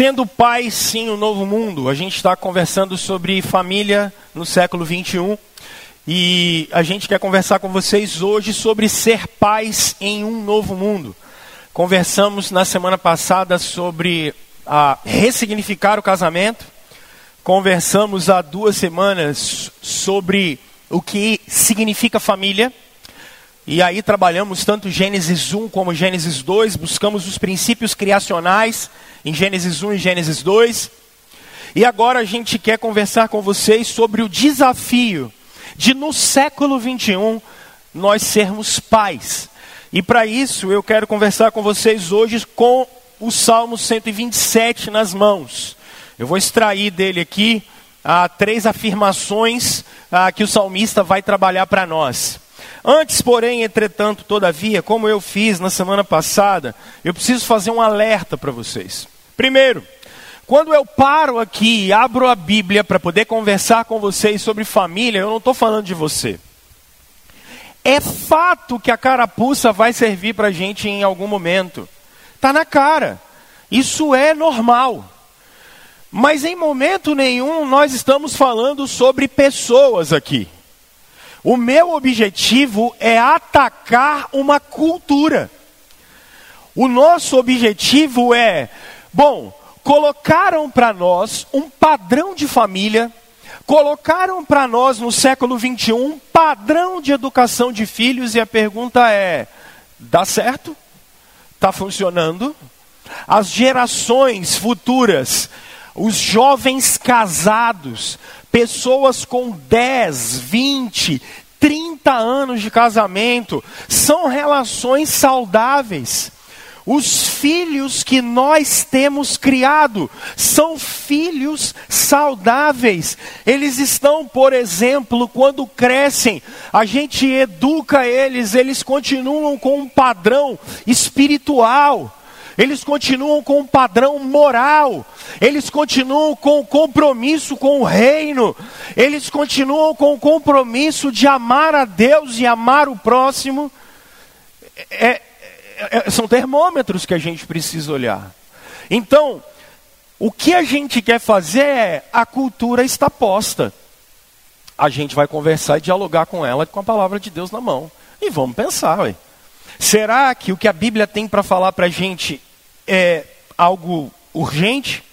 Sendo pai, sim, o um novo mundo. A gente está conversando sobre família no século 21 e a gente quer conversar com vocês hoje sobre ser pais em um novo mundo. Conversamos na semana passada sobre a ressignificar o casamento. Conversamos há duas semanas sobre o que significa família. E aí trabalhamos tanto Gênesis 1 como Gênesis 2, buscamos os princípios criacionais em Gênesis 1 e Gênesis 2. E agora a gente quer conversar com vocês sobre o desafio de no século 21 nós sermos pais. E para isso eu quero conversar com vocês hoje com o Salmo 127 nas mãos. Eu vou extrair dele aqui ah, três afirmações ah, que o salmista vai trabalhar para nós. Antes, porém, entretanto, todavia, como eu fiz na semana passada, eu preciso fazer um alerta para vocês. Primeiro, quando eu paro aqui e abro a Bíblia para poder conversar com vocês sobre família, eu não estou falando de você. É fato que a carapuça vai servir para a gente em algum momento. Está na cara. Isso é normal. Mas em momento nenhum nós estamos falando sobre pessoas aqui. O meu objetivo é atacar uma cultura. O nosso objetivo é, bom, colocaram para nós um padrão de família, colocaram para nós no século 21 um padrão de educação de filhos e a pergunta é: dá certo? Está funcionando? As gerações futuras, os jovens casados, pessoas com 10, 20, 30 anos de casamento, são relações saudáveis. Os filhos que nós temos criado são filhos saudáveis. Eles estão, por exemplo, quando crescem, a gente educa eles, eles continuam com um padrão espiritual eles continuam com um padrão moral, eles continuam com o compromisso com o reino, eles continuam com o compromisso de amar a Deus e amar o próximo. É, é, é, são termômetros que a gente precisa olhar. Então, o que a gente quer fazer é a cultura está posta. A gente vai conversar e dialogar com ela com a palavra de Deus na mão. E vamos pensar, ué. Será que o que a Bíblia tem para falar para a gente é algo urgente.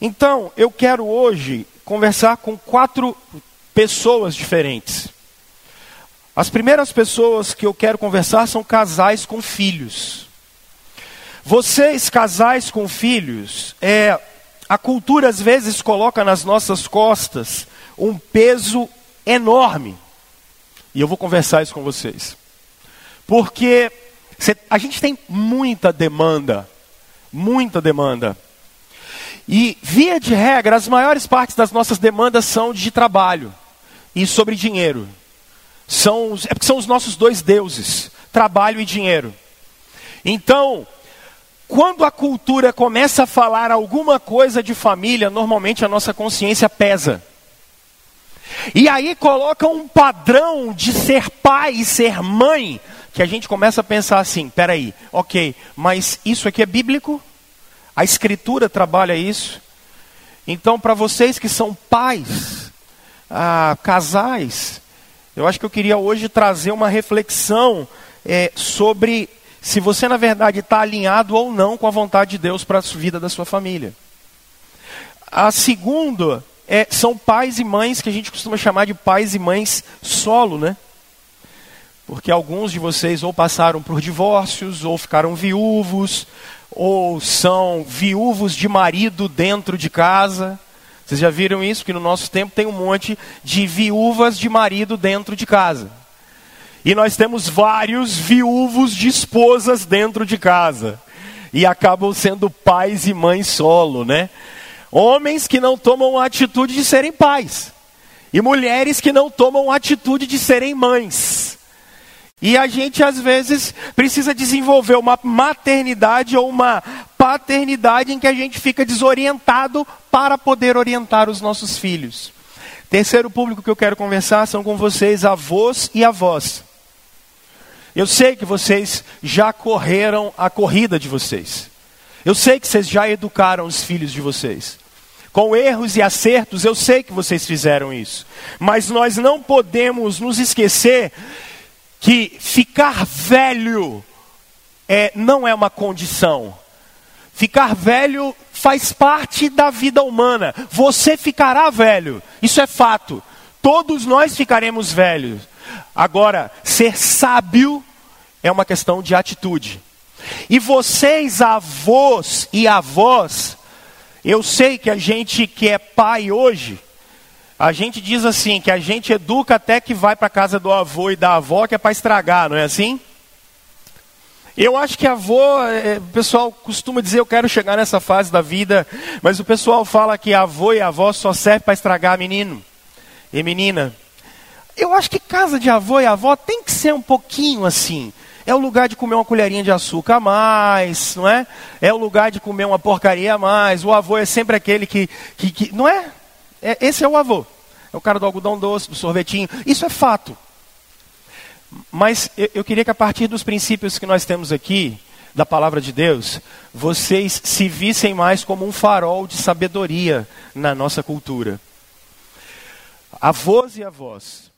Então, eu quero hoje conversar com quatro pessoas diferentes. As primeiras pessoas que eu quero conversar são casais com filhos. Vocês, casais com filhos, é, a cultura às vezes coloca nas nossas costas um peso enorme. E eu vou conversar isso com vocês. Porque a gente tem muita demanda muita demanda. E, via de regra, as maiores partes das nossas demandas são de trabalho e sobre dinheiro. São, é porque são os nossos dois deuses, trabalho e dinheiro. Então, quando a cultura começa a falar alguma coisa de família, normalmente a nossa consciência pesa. E aí coloca um padrão de ser pai e ser mãe que a gente começa a pensar assim: peraí, ok, mas isso aqui é bíblico? A Escritura trabalha isso. Então, para vocês que são pais, ah, casais, eu acho que eu queria hoje trazer uma reflexão é, sobre se você, na verdade, está alinhado ou não com a vontade de Deus para a vida da sua família. A segunda é, são pais e mães que a gente costuma chamar de pais e mães solo, né? Porque alguns de vocês ou passaram por divórcios, ou ficaram viúvos, ou são viúvos de marido dentro de casa. Vocês já viram isso? Que no nosso tempo tem um monte de viúvas de marido dentro de casa. E nós temos vários viúvos de esposas dentro de casa. E acabam sendo pais e mães solo, né? Homens que não tomam a atitude de serem pais. E mulheres que não tomam a atitude de serem mães. E a gente às vezes precisa desenvolver uma maternidade ou uma paternidade em que a gente fica desorientado para poder orientar os nossos filhos. Terceiro público que eu quero conversar são com vocês, avós e avós. Eu sei que vocês já correram a corrida de vocês. Eu sei que vocês já educaram os filhos de vocês. Com erros e acertos, eu sei que vocês fizeram isso. Mas nós não podemos nos esquecer que ficar velho é, não é uma condição. Ficar velho faz parte da vida humana. Você ficará velho, isso é fato. Todos nós ficaremos velhos. Agora, ser sábio é uma questão de atitude. E vocês, avós e avós, eu sei que a gente que é pai hoje, a gente diz assim, que a gente educa até que vai para casa do avô e da avó, que é para estragar, não é assim? Eu acho que avô, é, o pessoal costuma dizer, eu quero chegar nessa fase da vida, mas o pessoal fala que avô e avó só serve para estragar menino e menina. Eu acho que casa de avô e avó tem que ser um pouquinho assim. É o lugar de comer uma colherinha de açúcar a mais, não é? É o lugar de comer uma porcaria a mais. O avô é sempre aquele que. que, que não é? É? Esse é o avô. É o cara do algodão doce, do sorvetinho. Isso é fato. Mas eu, eu queria que a partir dos princípios que nós temos aqui, da palavra de Deus, vocês se vissem mais como um farol de sabedoria na nossa cultura. Avós e avós,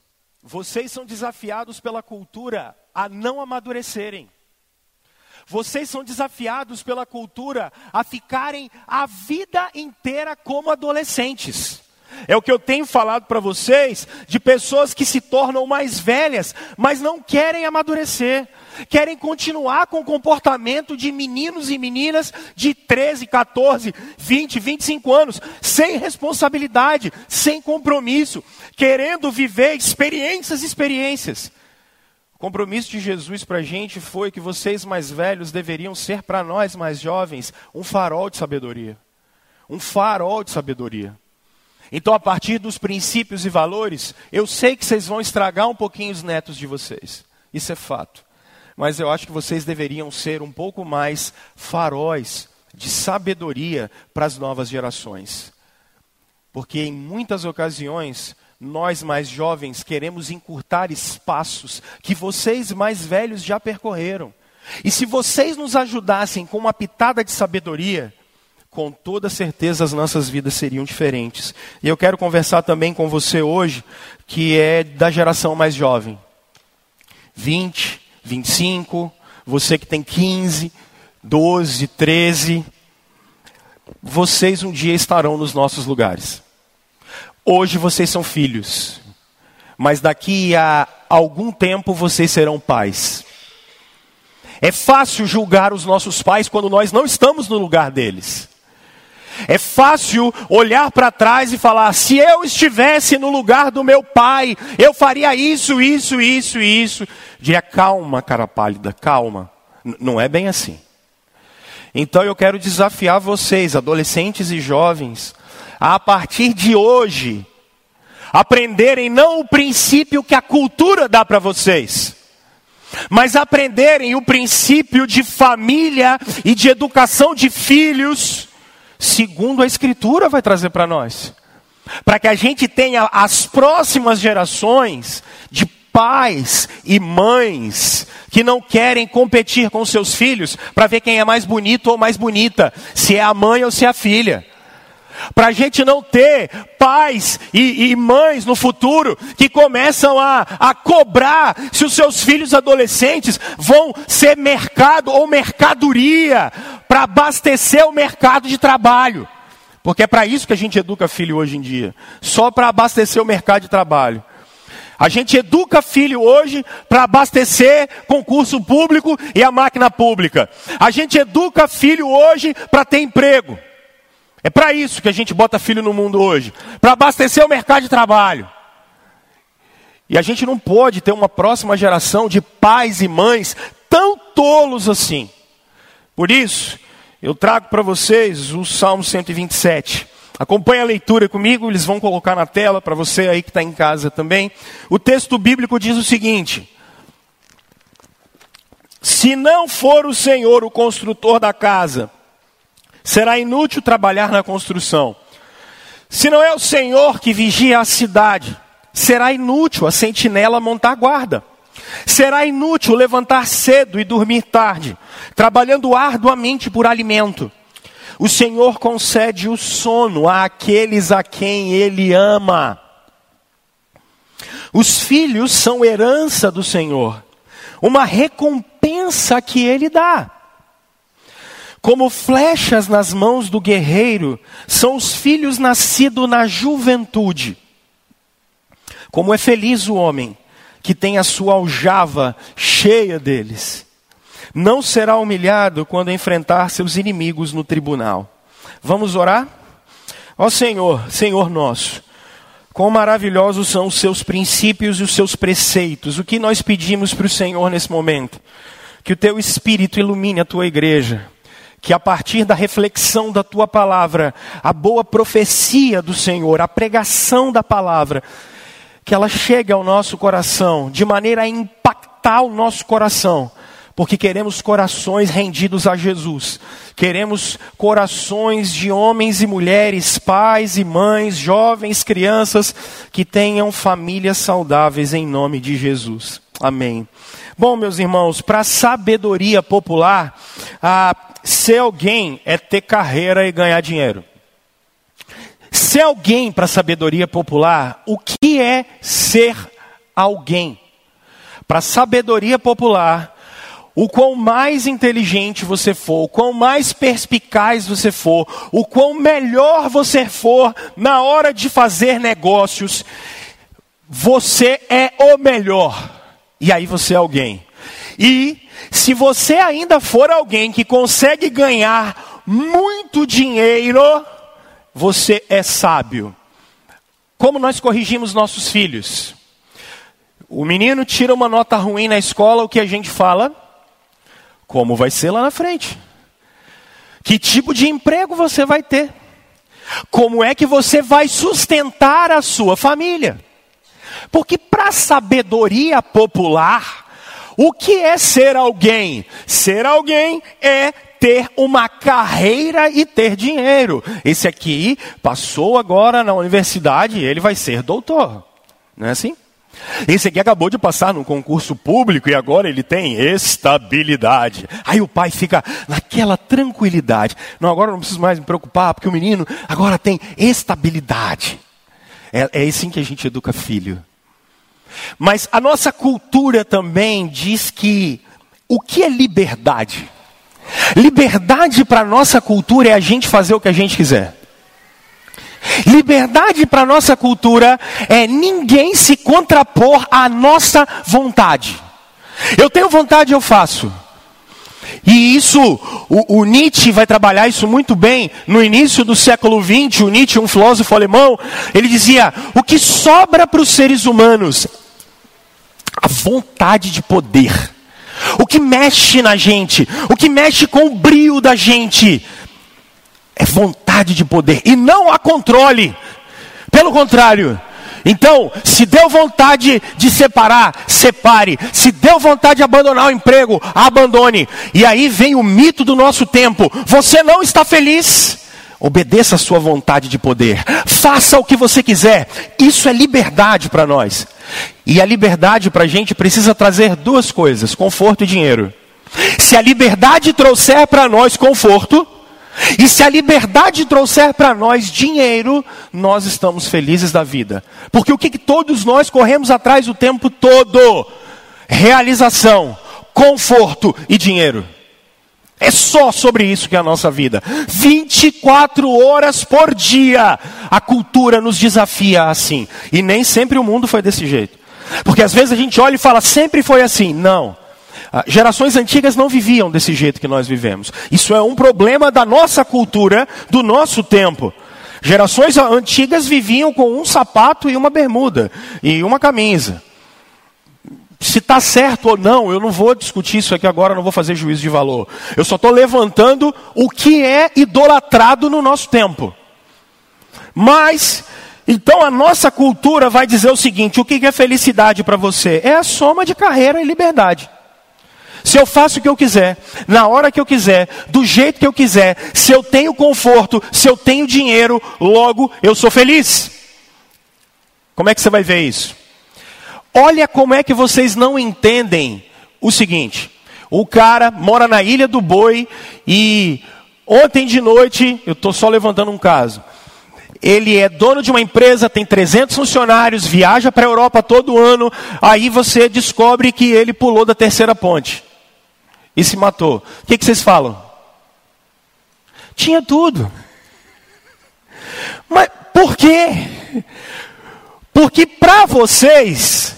vocês são desafiados pela cultura a não amadurecerem. Vocês são desafiados pela cultura a ficarem a vida inteira como adolescentes. É o que eu tenho falado para vocês de pessoas que se tornam mais velhas, mas não querem amadurecer, querem continuar com o comportamento de meninos e meninas de 13, 14, 20, 25 anos, sem responsabilidade, sem compromisso, querendo viver experiências, experiências. O compromisso de Jesus para a gente foi que vocês mais velhos deveriam ser para nós mais jovens um farol de sabedoria. Um farol de sabedoria. Então, a partir dos princípios e valores, eu sei que vocês vão estragar um pouquinho os netos de vocês. Isso é fato. Mas eu acho que vocês deveriam ser um pouco mais faróis de sabedoria para as novas gerações. Porque em muitas ocasiões, nós mais jovens queremos encurtar espaços que vocês mais velhos já percorreram. E se vocês nos ajudassem com uma pitada de sabedoria, com toda certeza as nossas vidas seriam diferentes. E eu quero conversar também com você hoje, que é da geração mais jovem. 20, 25, você que tem 15, 12, 13. Vocês um dia estarão nos nossos lugares. Hoje vocês são filhos, mas daqui a algum tempo vocês serão pais. É fácil julgar os nossos pais quando nós não estamos no lugar deles. É fácil olhar para trás e falar: se eu estivesse no lugar do meu pai, eu faria isso, isso, isso, isso. Diria: calma, cara pálida, calma. Não é bem assim. Então eu quero desafiar vocês, adolescentes e jovens, a partir de hoje, aprenderem não o princípio que a cultura dá para vocês, mas aprenderem o princípio de família e de educação de filhos segundo a Escritura vai trazer para nós. Para que a gente tenha as próximas gerações de pais e mães que não querem competir com seus filhos para ver quem é mais bonito ou mais bonita, se é a mãe ou se é a filha. Para a gente não ter pais e, e, mães no futuro que começam a, a cobrar se os seus filhos adolescentes vão ser mercado ou mercadoria para abastecer o mercado de trabalho. Porque é para isso que a gente educa filho hoje em dia só para abastecer o mercado de trabalho. A gente educa filho hoje para abastecer concurso público e a máquina pública. A gente educa filho hoje para ter emprego. É para isso que a gente bota filho no mundo hoje para abastecer o mercado de trabalho. E a gente não pode ter uma próxima geração de pais e mães tão tolos assim. Por isso, eu trago para vocês o Salmo 127. Acompanhe a leitura comigo, eles vão colocar na tela para você aí que está em casa também. O texto bíblico diz o seguinte: Se não for o Senhor o construtor da casa, será inútil trabalhar na construção. Se não é o Senhor que vigia a cidade, será inútil a sentinela montar guarda. Será inútil levantar cedo e dormir tarde, trabalhando arduamente por alimento. O Senhor concede o sono àqueles a quem Ele ama. Os filhos são herança do Senhor, uma recompensa que Ele dá. Como flechas nas mãos do guerreiro, são os filhos nascidos na juventude. Como é feliz o homem que tem a sua aljava cheia deles. Não será humilhado quando enfrentar seus inimigos no tribunal. Vamos orar? Ó Senhor, Senhor nosso, quão maravilhosos são os seus princípios e os seus preceitos. O que nós pedimos para o Senhor nesse momento? Que o teu Espírito ilumine a tua igreja que a partir da reflexão da tua palavra, a boa profecia do Senhor, a pregação da palavra, que ela chegue ao nosso coração de maneira a impactar o nosso coração, porque queremos corações rendidos a Jesus, queremos corações de homens e mulheres, pais e mães, jovens, crianças, que tenham famílias saudáveis em nome de Jesus. Amém. Bom, meus irmãos, para sabedoria popular, a ser alguém é ter carreira e ganhar dinheiro. Ser alguém para sabedoria popular, o que é ser alguém? Para sabedoria popular, o quão mais inteligente você for, o quão mais perspicaz você for, o quão melhor você for na hora de fazer negócios, você é o melhor. E aí você é alguém. E se você ainda for alguém que consegue ganhar muito dinheiro, você é sábio. Como nós corrigimos nossos filhos? O menino tira uma nota ruim na escola, o que a gente fala? Como vai ser lá na frente? Que tipo de emprego você vai ter? Como é que você vai sustentar a sua família? Porque para a sabedoria popular, o que é ser alguém? Ser alguém é ter uma carreira e ter dinheiro. Esse aqui passou agora na universidade e ele vai ser doutor. Não é assim? Esse aqui acabou de passar num concurso público e agora ele tem estabilidade. Aí o pai fica naquela tranquilidade. Não, agora não preciso mais me preocupar, porque o menino agora tem estabilidade. É, é assim que a gente educa filho. Mas a nossa cultura também diz que o que é liberdade? Liberdade para a nossa cultura é a gente fazer o que a gente quiser. Liberdade para a nossa cultura é ninguém se contrapor à nossa vontade. Eu tenho vontade, eu faço. E isso, o, o, Nietzsche vai trabalhar isso muito bem. No início do século XX, o Nietzsche, um filósofo alemão, ele dizia: o que sobra para os seres humanos a vontade de poder. O que mexe na gente, o que mexe com o brilho da gente, é vontade de poder e não a controle. Pelo contrário, então, se deu vontade de separar, separe. Se deu vontade de abandonar o emprego, abandone. E aí vem o mito do nosso tempo: você não está feliz. Obedeça a sua vontade de poder. Faça o que você quiser. Isso é liberdade para nós. E a liberdade para a gente precisa trazer duas coisas: conforto e dinheiro. Se a liberdade trouxer para nós conforto, e se a liberdade trouxer para nós dinheiro, nós estamos felizes da vida. Porque o que, que todos nós corremos atrás o tempo todo? Realização, conforto e dinheiro. É só sobre isso que é a nossa vida. 24 horas por dia. A cultura nos desafia assim. E nem sempre o mundo foi desse jeito. Porque às vezes a gente olha e fala, sempre foi assim. Não. Ah, gerações antigas não viviam desse jeito que nós vivemos. Isso é um problema da nossa cultura, do nosso tempo. Gerações antigas viviam com um sapato e uma bermuda e uma camisa se está certo ou não, eu não vou discutir isso aqui agora, não vou fazer juízo de valor. Eu só estou levantando o que é idolatrado no nosso tempo. Mas, então a nossa cultura vai dizer o seguinte: o que é felicidade para você? É a soma de carreira e liberdade. Se eu faço o que eu quiser, na hora que eu quiser, do jeito que eu quiser, se eu tenho conforto, se eu tenho dinheiro, logo eu sou feliz. Como é que você vai ver isso? Olha como é que vocês não entendem o seguinte: o cara mora na Ilha do Boi e Ontem de noite, eu estou só levantando um caso. Ele é dono de uma empresa, tem 300 funcionários, viaja para a Europa todo ano. Aí você descobre que ele pulou da terceira ponte e se matou. O que, que vocês falam? Tinha tudo. Mas por quê? Porque para vocês,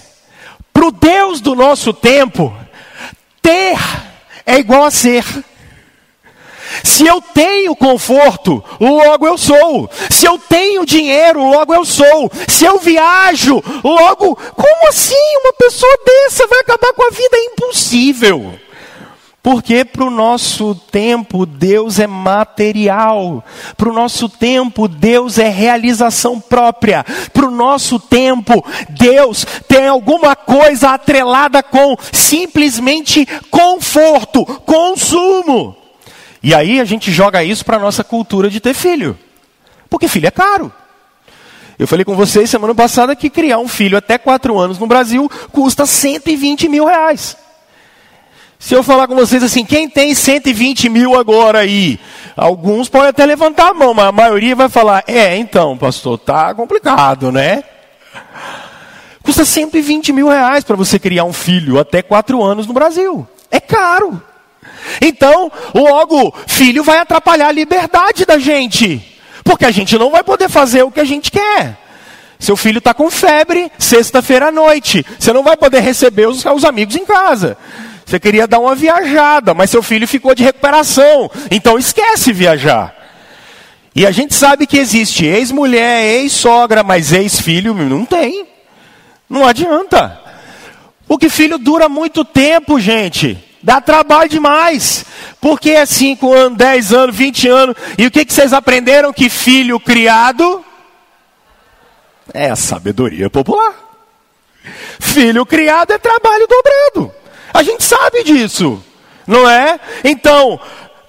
para o Deus do nosso tempo, ter é igual a ser. Se eu tenho conforto, logo eu sou. Se eu tenho dinheiro, logo eu sou. Se eu viajo, logo. Como assim? Uma pessoa dessa vai acabar com a vida? É impossível. Porque para o nosso tempo Deus é material, para o nosso tempo Deus é realização própria, para o nosso tempo Deus tem alguma coisa atrelada com simplesmente conforto, consumo. E aí a gente joga isso para a nossa cultura de ter filho, porque filho é caro. Eu falei com vocês semana passada que criar um filho até 4 anos no Brasil custa 120 mil reais. Se eu falar com vocês assim, quem tem 120 mil agora aí? Alguns podem até levantar a mão, mas a maioria vai falar: é, então, pastor, tá complicado, né? Custa 120 mil reais para você criar um filho até 4 anos no Brasil. É caro. Então, logo, filho vai atrapalhar a liberdade da gente. Porque a gente não vai poder fazer o que a gente quer. Seu filho está com febre, sexta-feira à noite. Você não vai poder receber os, os amigos em casa. Você queria dar uma viajada, mas seu filho ficou de recuperação. Então esquece viajar. E a gente sabe que existe ex-mulher, ex-sogra, mas ex-filho não tem. Não adianta. Porque filho dura muito tempo, gente. Dá trabalho demais. Porque é 5 anos, 10 anos, 20 anos. E o que, que vocês aprenderam? Que filho criado é a sabedoria popular. Filho criado é trabalho dobrado. A gente sabe disso, não é? Então,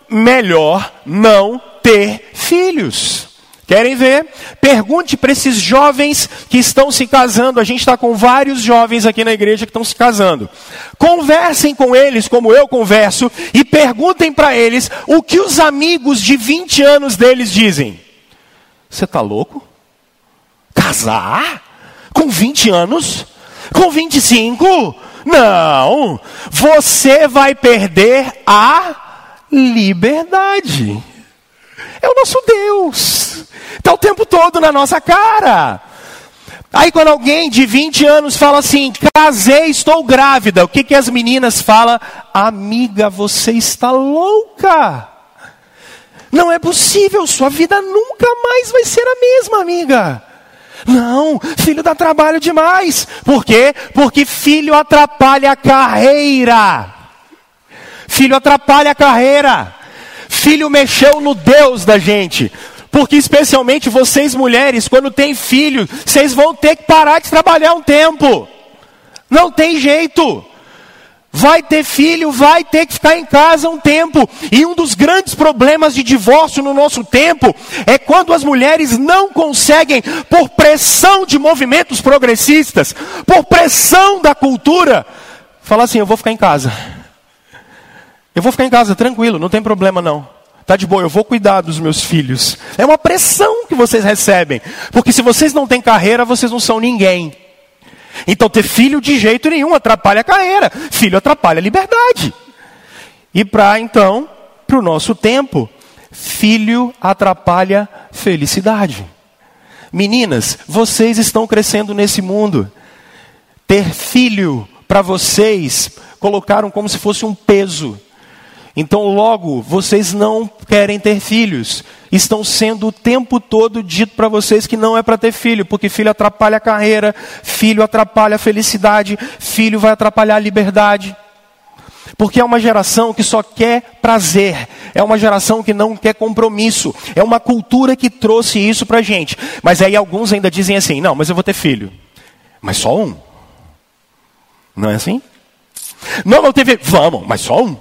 melhor não ter filhos. Querem ver? Pergunte para esses jovens que estão se casando. A gente está com vários jovens aqui na igreja que estão se casando. Conversem com eles, como eu converso, e perguntem para eles o que os amigos de 20 anos deles dizem. Você está louco? Casar? Com 20 anos? Com 25? Não, você vai perder a liberdade. É o nosso Deus. Está o tempo todo na nossa cara. Aí quando alguém de 20 anos fala assim, casei, estou grávida, o que, que as meninas falam? Amiga, você está louca. Não é possível, sua vida nunca mais vai ser a mesma, amiga. Não, filho dá trabalho demais. Por quê? Porque filho atrapalha a carreira. Filho atrapalha a carreira. Filho mexeu no Deus da gente. Porque especialmente vocês mulheres, quando tem filho, vocês vão ter que parar de trabalhar um tempo. Não tem jeito vai ter filho, vai ter que ficar em casa um tempo. E um dos grandes problemas de divórcio no nosso tempo é quando as mulheres não conseguem, por pressão de movimentos progressistas, por pressão da cultura, falar assim: eu vou ficar em casa. Eu vou ficar em casa, tranquilo, não tem problema não. Tá de boa, eu vou cuidar dos meus filhos. É uma pressão que vocês recebem. Porque se vocês não têm carreira, vocês não são ninguém. Então ter filho de jeito nenhum atrapalha a carreira, filho atrapalha a liberdade. E para então, para o nosso tempo, filho atrapalha felicidade. Meninas, vocês estão crescendo nesse mundo. Ter filho para vocês colocaram como se fosse um peso. Então, logo, vocês não querem ter filhos. Estão sendo o tempo todo dito para vocês que não é para ter filho, porque filho atrapalha a carreira, filho atrapalha a felicidade, filho vai atrapalhar a liberdade. Porque é uma geração que só quer prazer, é uma geração que não quer compromisso, é uma cultura que trouxe isso para a gente. Mas aí alguns ainda dizem assim: não, mas eu vou ter filho. Mas só um? Não é assim? Não, não teve. Vamos, mas só um.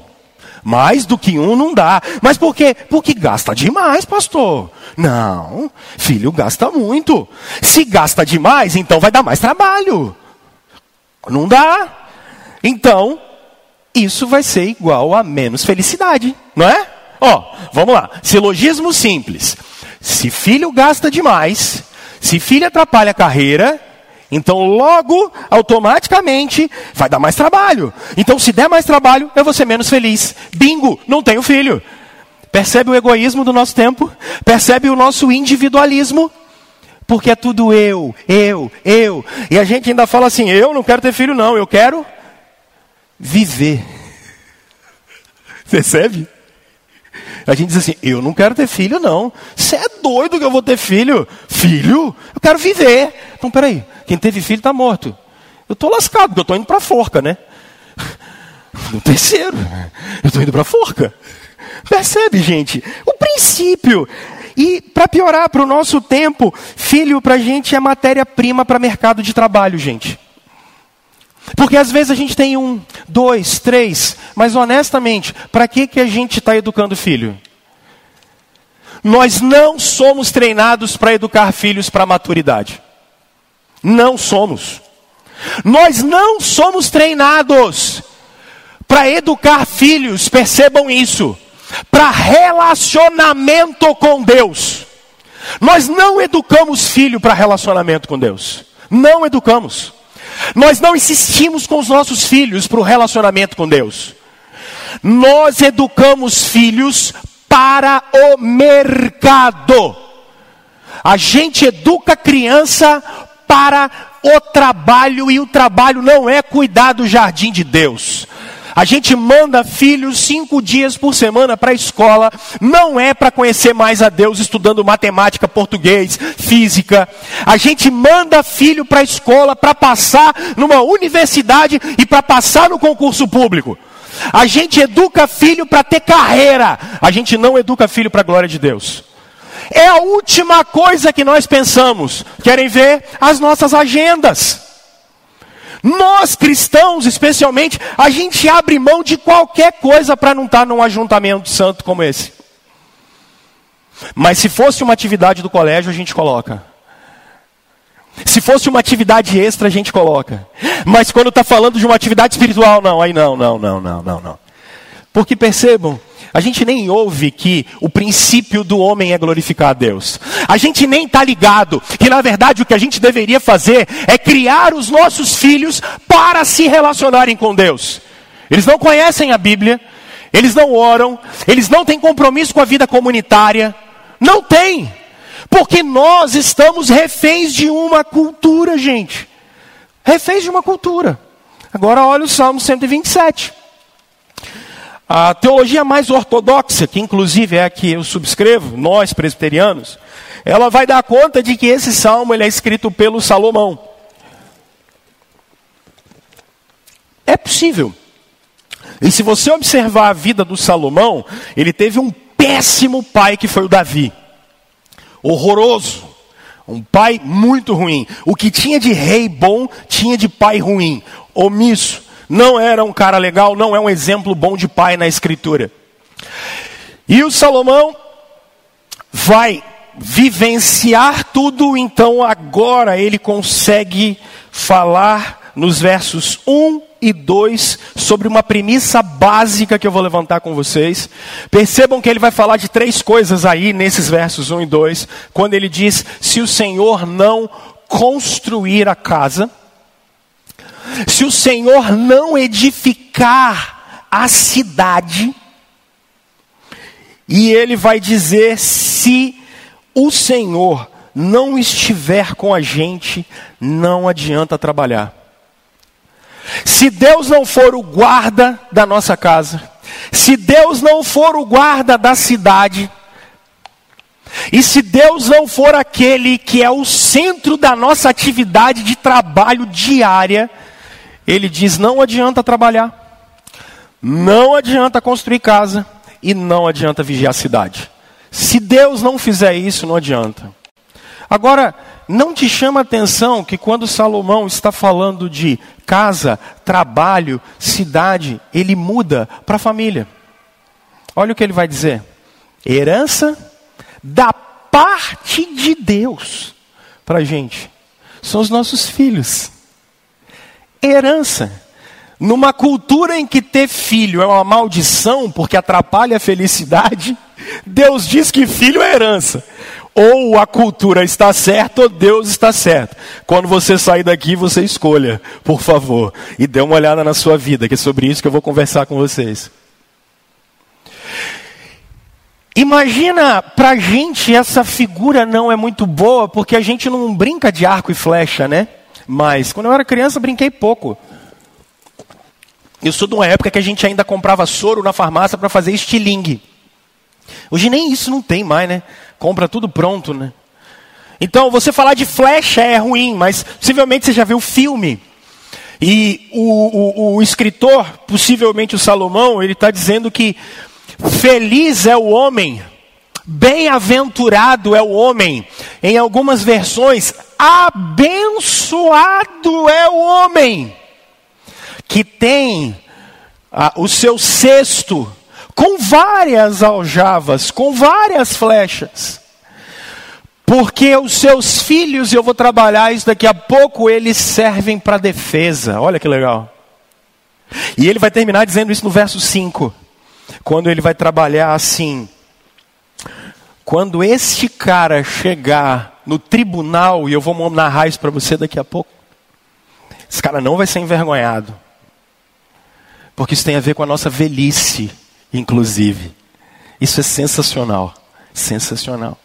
Mais do que um não dá. Mas por quê? Porque gasta demais, pastor. Não, filho gasta muito. Se gasta demais, então vai dar mais trabalho. Não dá. Então, isso vai ser igual a menos felicidade, não é? Ó, vamos lá. Silogismo simples. Se filho gasta demais, se filho atrapalha a carreira, então logo, automaticamente, vai dar mais trabalho. Então, se der mais trabalho, eu vou ser menos feliz. Bingo, não tenho filho. Percebe o egoísmo do nosso tempo? Percebe o nosso individualismo? Porque é tudo eu, eu, eu. E a gente ainda fala assim: eu não quero ter filho, não, eu quero viver. Percebe? A gente diz assim: eu não quero ter filho, não. Você é doido que eu vou ter filho? Filho? Eu quero viver. Então, peraí, quem teve filho está morto. Eu estou lascado, porque eu estou indo para a forca, né? No terceiro, eu estou indo para a forca. Percebe, gente? O princípio. E para piorar, para o nosso tempo, filho para a gente é matéria-prima para mercado de trabalho, gente. Porque às vezes a gente tem um, dois, três, mas honestamente, para que, que a gente está educando filho? Nós não somos treinados para educar filhos para a maturidade. Não somos. Nós não somos treinados para educar filhos, percebam isso, para relacionamento com Deus. Nós não educamos filho para relacionamento com Deus. Não educamos. Nós não insistimos com os nossos filhos para o relacionamento com Deus. Nós educamos filhos para o mercado. A gente educa criança para o trabalho e o trabalho não é cuidar do jardim de Deus. A gente manda filhos cinco dias por semana para a escola, não é para conhecer mais a Deus estudando matemática, português, física. A gente manda filho para a escola para passar numa universidade e para passar no concurso público. A gente educa filho para ter carreira, a gente não educa filho para a glória de Deus. É a última coisa que nós pensamos. Querem ver as nossas agendas? Nós cristãos, especialmente, a gente abre mão de qualquer coisa para não estar tá num ajuntamento santo como esse. Mas se fosse uma atividade do colégio, a gente coloca. Se fosse uma atividade extra, a gente coloca. Mas quando está falando de uma atividade espiritual, não, aí não, não, não, não, não, não. Porque percebam, a gente nem ouve que o princípio do homem é glorificar a Deus. A gente nem está ligado que, na verdade, o que a gente deveria fazer é criar os nossos filhos para se relacionarem com Deus. Eles não conhecem a Bíblia, eles não oram, eles não têm compromisso com a vida comunitária. Não tem. Porque nós estamos reféns de uma cultura, gente. Reféns de uma cultura. Agora olha o Salmo 127. A teologia mais ortodoxa, que inclusive é a que eu subscrevo, nós presbiterianos, ela vai dar conta de que esse salmo ele é escrito pelo Salomão. É possível. E se você observar a vida do Salomão, ele teve um péssimo pai que foi o Davi. Horroroso. Um pai muito ruim. O que tinha de rei bom, tinha de pai ruim. Omisso não era um cara legal, não é um exemplo bom de pai na escritura. E o Salomão vai vivenciar tudo, então agora ele consegue falar nos versos 1 e 2 sobre uma premissa básica que eu vou levantar com vocês. Percebam que ele vai falar de três coisas aí nesses versos 1 e 2, quando ele diz: se o Senhor não construir a casa, se o Senhor não edificar a cidade, e ele vai dizer: se o Senhor não estiver com a gente, não adianta trabalhar. Se Deus não for o guarda da nossa casa, se Deus não for o guarda da cidade, e se Deus não for aquele que é o centro da nossa atividade de trabalho diária, ele diz: não adianta trabalhar, não adianta construir casa e não adianta vigiar a cidade. Se Deus não fizer isso, não adianta. Agora, não te chama a atenção que quando Salomão está falando de casa, trabalho, cidade, ele muda para a família. Olha o que ele vai dizer: herança da parte de Deus para a gente são os nossos filhos herança numa cultura em que ter filho é uma maldição porque atrapalha a felicidade, Deus diz que filho é herança. Ou a cultura está certa ou Deus está certo. Quando você sair daqui, você escolha, por favor, e dê uma olhada na sua vida, que é sobre isso que eu vou conversar com vocês. Imagina, pra gente essa figura não é muito boa, porque a gente não brinca de arco e flecha, né? Mas quando eu era criança, brinquei pouco. Eu sou de uma época que a gente ainda comprava soro na farmácia para fazer estilingue. Hoje nem isso não tem mais, né? Compra tudo pronto, né? Então, você falar de flecha é ruim, mas possivelmente você já viu o filme. E o, o, o escritor, possivelmente o Salomão, ele está dizendo que feliz é o homem, bem-aventurado é o homem. Em algumas versões, abençoado é o homem que tem ah, o seu cesto com várias aljavas, com várias flechas. Porque os seus filhos, eu vou trabalhar isso daqui a pouco, eles servem para defesa. Olha que legal. E ele vai terminar dizendo isso no verso 5. Quando ele vai trabalhar assim: Quando este cara chegar no tribunal, e eu vou narrar isso para você daqui a pouco, esse cara não vai ser envergonhado. Porque isso tem a ver com a nossa velhice, inclusive. Isso é sensacional. Sensacional.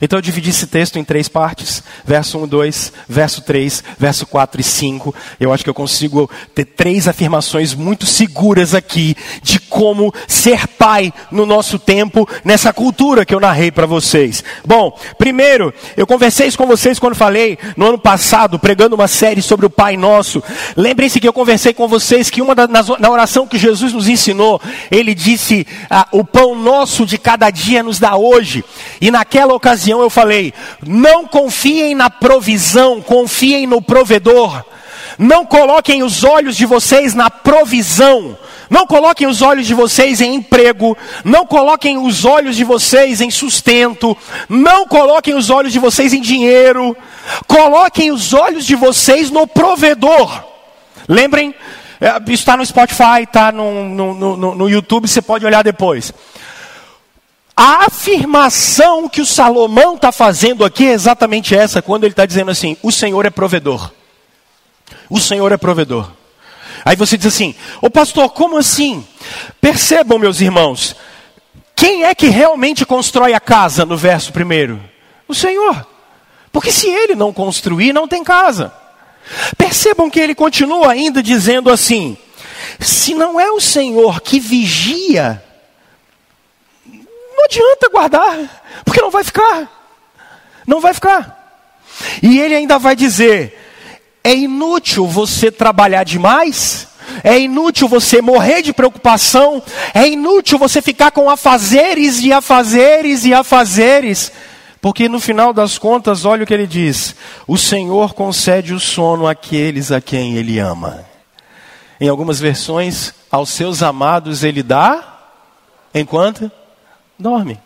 Então eu dividi esse texto em três partes: verso 1, 2, verso 3, verso 4 e 5. Eu acho que eu consigo ter três afirmações muito seguras aqui de como ser pai no nosso tempo, nessa cultura que eu narrei para vocês. Bom, primeiro, eu conversei isso com vocês quando falei no ano passado, pregando uma série sobre o Pai Nosso. Lembrem-se que eu conversei com vocês que uma da, na oração que Jesus nos ensinou, ele disse: ah, O pão nosso de cada dia nos dá hoje. E naquela ocasião eu falei: não confiem na provisão, confiem no provedor. Não coloquem os olhos de vocês na provisão. Não coloquem os olhos de vocês em emprego. Não coloquem os olhos de vocês em sustento. Não coloquem os olhos de vocês em dinheiro. Coloquem os olhos de vocês no provedor. Lembrem, é, isso está no Spotify, está no, no, no, no YouTube, você pode olhar depois. A afirmação que o Salomão está fazendo aqui é exatamente essa, quando ele está dizendo assim: o Senhor é provedor. O Senhor é provedor. Aí você diz assim: ô pastor, como assim? Percebam, meus irmãos, quem é que realmente constrói a casa no verso primeiro? O Senhor. Porque se ele não construir, não tem casa. Percebam que ele continua ainda dizendo assim: se não é o Senhor que vigia não adianta guardar, porque não vai ficar. Não vai ficar. E ele ainda vai dizer: é inútil você trabalhar demais, é inútil você morrer de preocupação, é inútil você ficar com afazeres e afazeres e afazeres, porque no final das contas, olha o que ele diz: o Senhor concede o sono àqueles a quem ele ama. Em algumas versões, aos seus amados ele dá, enquanto dorme.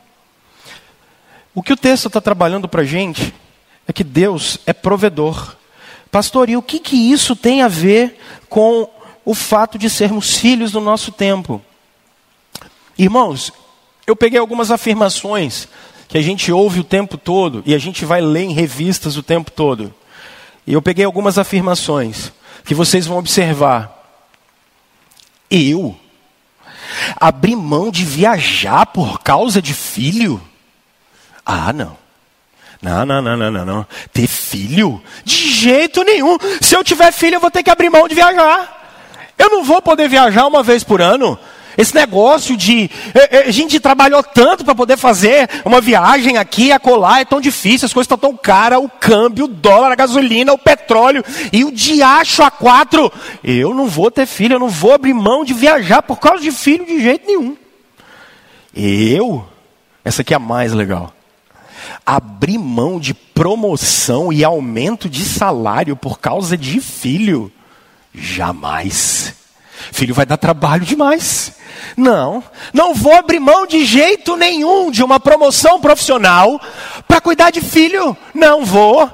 O que o texto está trabalhando para a gente é que Deus é provedor. Pastor, e o que, que isso tem a ver com o fato de sermos filhos do nosso tempo? Irmãos, eu peguei algumas afirmações que a gente ouve o tempo todo e a gente vai ler em revistas o tempo todo. E eu peguei algumas afirmações que vocês vão observar. Eu Abrir mão de viajar por causa de filho? Ah, não. Não, não, não, não, não, não. Ter filho? De jeito nenhum. Se eu tiver filho, eu vou ter que abrir mão de viajar. Eu não vou poder viajar uma vez por ano. Esse negócio de. É, é, a gente trabalhou tanto para poder fazer uma viagem aqui, acolá, é tão difícil, as coisas estão tão caras, o câmbio, o dólar, a gasolina, o petróleo e o diacho a quatro. Eu não vou ter filho, eu não vou abrir mão de viajar por causa de filho de jeito nenhum. Eu, essa aqui é a mais legal. Abrir mão de promoção e aumento de salário por causa de filho? Jamais. Filho vai dar trabalho demais. Não, não vou abrir mão de jeito nenhum de uma promoção profissional para cuidar de filho? Não vou.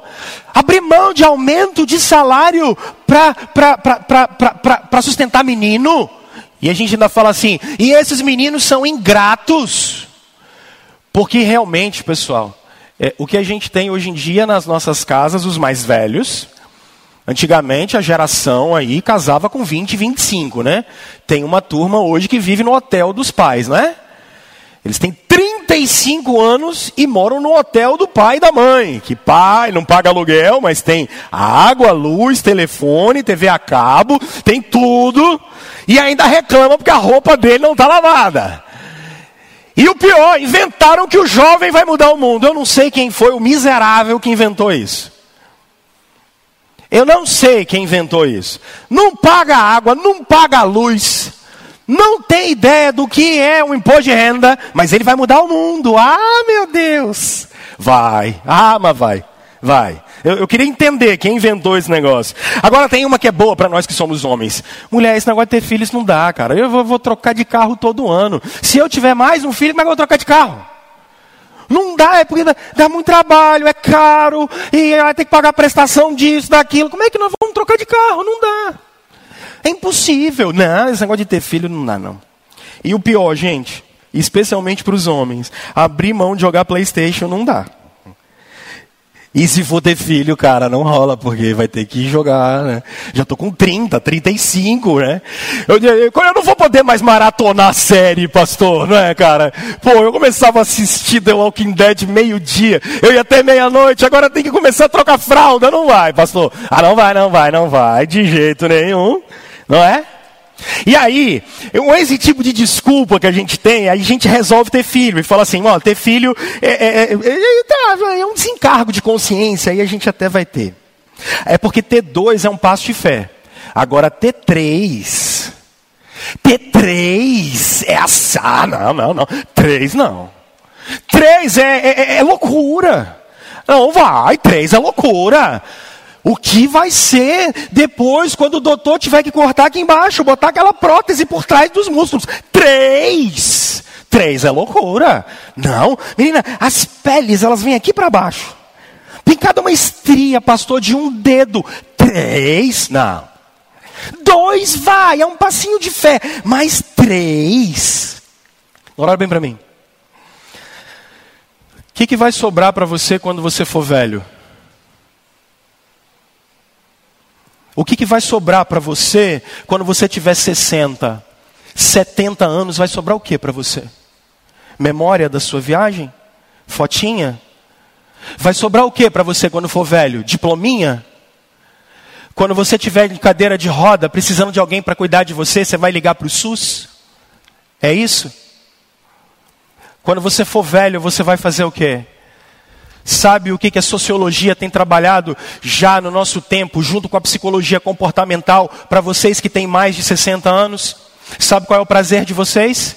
Abrir mão de aumento de salário para sustentar menino? E a gente ainda fala assim, e esses meninos são ingratos. Porque realmente, pessoal, é, o que a gente tem hoje em dia nas nossas casas, os mais velhos, Antigamente a geração aí casava com 20, 25, né? Tem uma turma hoje que vive no hotel dos pais, não é? Eles têm 35 anos e moram no hotel do pai e da mãe. Que pai não paga aluguel, mas tem água, luz, telefone, TV a cabo, tem tudo. E ainda reclama porque a roupa dele não está lavada. E o pior, inventaram que o jovem vai mudar o mundo. Eu não sei quem foi o miserável que inventou isso. Eu não sei quem inventou isso. Não paga água, não paga luz não tem ideia do que é o imposto de renda, mas ele vai mudar o mundo. Ah, meu Deus! Vai, ah, vai, vai. Eu, eu queria entender quem inventou esse negócio. Agora tem uma que é boa para nós que somos homens. Mulher, esse negócio de ter filhos não dá, cara. Eu vou, vou, trocar de carro todo ano. Se eu tiver mais um filho, como é que eu vou trocar de carro? Não dá, é porque dá, dá muito trabalho, é caro, e vai ter que pagar prestação disso, daquilo. Como é que nós vamos trocar de carro? Não dá. É impossível. Não, esse negócio de ter filho não dá, não. E o pior, gente, especialmente para os homens, abrir mão de jogar PlayStation não dá. E se for ter filho, cara, não rola, porque vai ter que jogar, né? Já tô com 30, 35, né? Eu, eu, eu não vou poder mais maratonar série, pastor, não é, cara? Pô, eu começava a assistir The Walking Dead meio-dia, eu ia até meia-noite, agora tem que começar a trocar fralda, não vai, pastor? Ah, não vai, não vai, não vai, de jeito nenhum. Não é? E aí, esse tipo de desculpa que a gente tem, aí a gente resolve ter filho e fala assim: ó, ter filho é, é, é, é, tá, é um desencargo de consciência, aí a gente até vai ter. É porque ter dois é um passo de fé. Agora, ter três. Ter três é assar. Não, não, não. Três não. Três é, é, é loucura. Não vai, três é loucura. O que vai ser depois, quando o doutor tiver que cortar aqui embaixo, botar aquela prótese por trás dos músculos? Três! Três é loucura. Não, menina, as peles elas vêm aqui para baixo. Tem cada uma estria, pastor, de um dedo. Três? Não. Dois vai, é um passinho de fé. Mas três. Olha bem para mim. O que, que vai sobrar para você quando você for velho? O que, que vai sobrar para você quando você tiver 60, 70 anos? Vai sobrar o que para você? Memória da sua viagem? Fotinha? Vai sobrar o que para você quando for velho? Diplominha? Quando você tiver em cadeira de roda, precisando de alguém para cuidar de você, você vai ligar para o SUS? É isso? Quando você for velho, você vai fazer o quê? Sabe o que, a sociologia tem trabalhado já no nosso tempo, junto com a psicologia comportamental, para vocês que têm mais de 60 anos? Sabe qual é o prazer de vocês?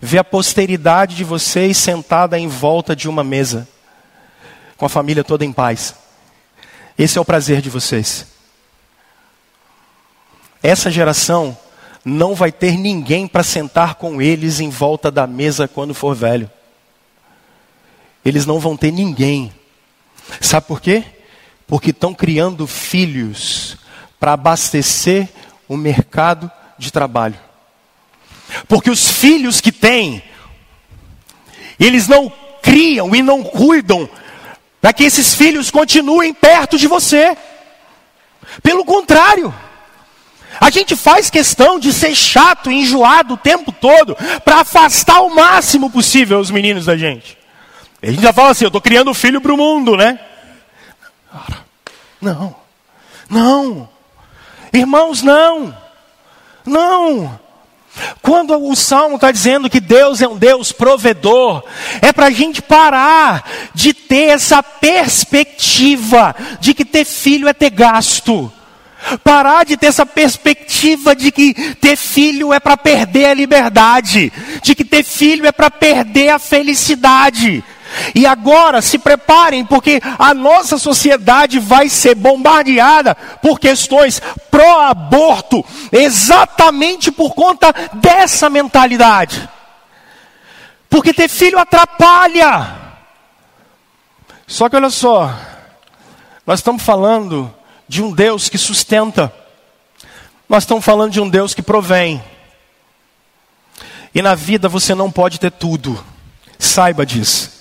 Ver a posteridade de vocês sentada em volta de uma mesa, com a família toda em paz. Esse é o prazer de vocês. Essa geração não vai ter ninguém para sentar com eles em volta da mesa quando for velho eles não vão ter ninguém. Sabe por quê? Porque estão criando filhos para abastecer o mercado de trabalho. Porque os filhos que têm, eles não criam e não cuidam para que esses filhos continuem perto de você. Pelo contrário, a gente faz questão de ser chato, enjoado o tempo todo, para afastar o máximo possível os meninos da gente. A gente já fala assim, eu estou criando filho para o mundo, né? Não, não. Irmãos, não. Não. Quando o Salmo está dizendo que Deus é um Deus provedor, é para a gente parar de ter essa perspectiva de que ter filho é ter gasto. Parar de ter essa perspectiva de que ter filho é para perder a liberdade, de que ter filho é para perder a felicidade. E agora se preparem, porque a nossa sociedade vai ser bombardeada por questões pró-aborto, exatamente por conta dessa mentalidade. Porque ter filho atrapalha. Só que olha só, nós estamos falando de um Deus que sustenta, nós estamos falando de um Deus que provém. E na vida você não pode ter tudo, saiba disso.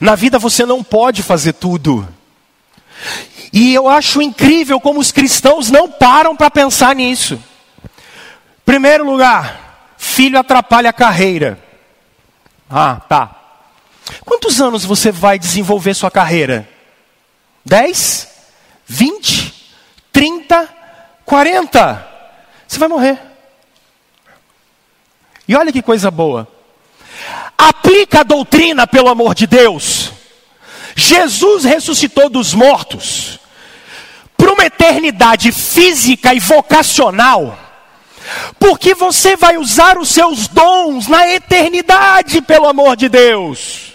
Na vida você não pode fazer tudo. E eu acho incrível como os cristãos não param para pensar nisso. Primeiro lugar, filho atrapalha a carreira. Ah, tá. Quantos anos você vai desenvolver sua carreira? 10? 20? 30? 40? Você vai morrer. E olha que coisa boa. Aplica a doutrina, pelo amor de Deus. Jesus ressuscitou dos mortos para uma eternidade física e vocacional, porque você vai usar os seus dons na eternidade, pelo amor de Deus.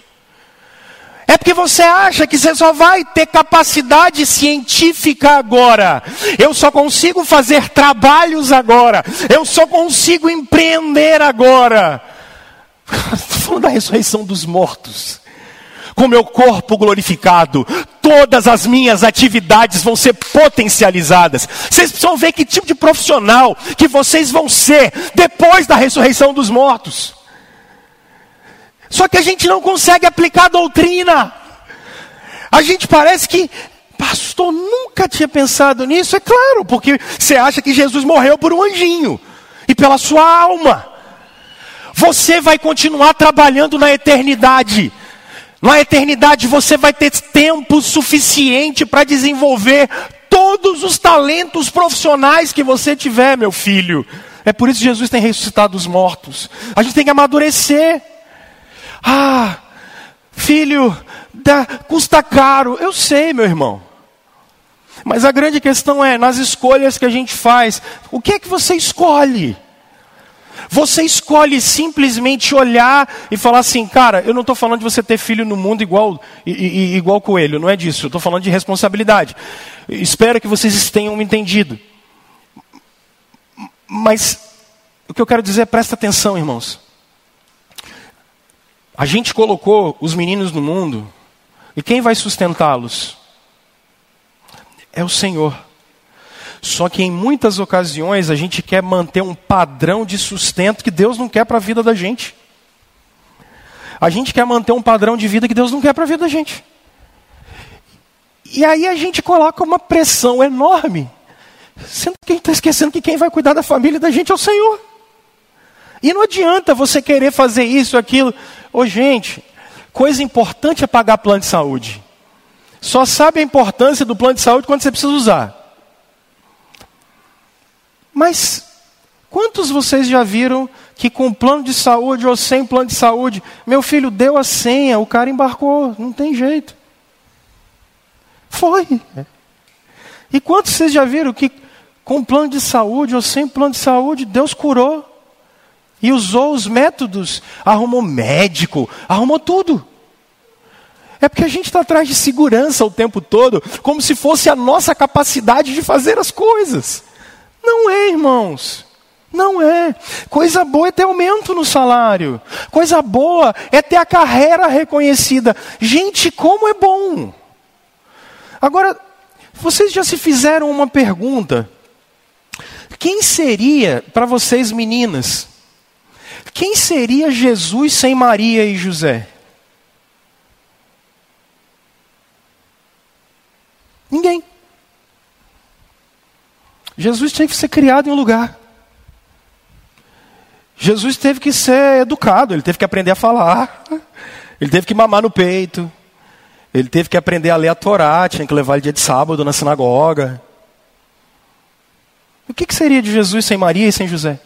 É porque você acha que você só vai ter capacidade científica agora. Eu só consigo fazer trabalhos agora. Eu só consigo empreender agora. Estou falando da ressurreição dos mortos. Com meu corpo glorificado, todas as minhas atividades vão ser potencializadas. Vocês precisam ver que tipo de profissional que vocês vão ser depois da ressurreição dos mortos. Só que a gente não consegue aplicar a doutrina. A gente parece que, pastor, nunca tinha pensado nisso. É claro, porque você acha que Jesus morreu por um anjinho e pela sua alma. Você vai continuar trabalhando na eternidade. Na eternidade você vai ter tempo suficiente para desenvolver todos os talentos profissionais que você tiver, meu filho. É por isso que Jesus tem ressuscitado os mortos. A gente tem que amadurecer. Ah, filho, dá, custa caro. Eu sei, meu irmão. Mas a grande questão é, nas escolhas que a gente faz, o que é que você escolhe? Você escolhe simplesmente olhar e falar assim, cara, eu não estou falando de você ter filho no mundo igual, igual coelho, não é disso. Eu estou falando de responsabilidade. Espero que vocês tenham entendido. Mas o que eu quero dizer, presta atenção, irmãos. A gente colocou os meninos no mundo, e quem vai sustentá-los? É o Senhor. Só que em muitas ocasiões a gente quer manter um padrão de sustento que Deus não quer para a vida da gente. A gente quer manter um padrão de vida que Deus não quer para a vida da gente. E aí a gente coloca uma pressão enorme, sendo que a gente está esquecendo que quem vai cuidar da família da gente é o Senhor. E não adianta você querer fazer isso, aquilo. Ô gente, coisa importante é pagar plano de saúde. Só sabe a importância do plano de saúde quando você precisa usar. Mas quantos vocês já viram que com plano de saúde ou sem plano de saúde, meu filho deu a senha, o cara embarcou, não tem jeito. Foi. E quantos vocês já viram que com plano de saúde ou sem plano de saúde, Deus curou? E usou os métodos, arrumou médico, arrumou tudo. É porque a gente está atrás de segurança o tempo todo, como se fosse a nossa capacidade de fazer as coisas. Não é, irmãos. Não é. Coisa boa é ter aumento no salário. Coisa boa é ter a carreira reconhecida. Gente, como é bom. Agora, vocês já se fizeram uma pergunta? Quem seria, para vocês meninas, quem seria Jesus sem Maria e José? Ninguém. Jesus tinha que ser criado em um lugar. Jesus teve que ser educado, ele teve que aprender a falar, ele teve que mamar no peito, ele teve que aprender a ler a Torá, tinha que levar ele dia de sábado na sinagoga. O que, que seria de Jesus sem Maria e sem José?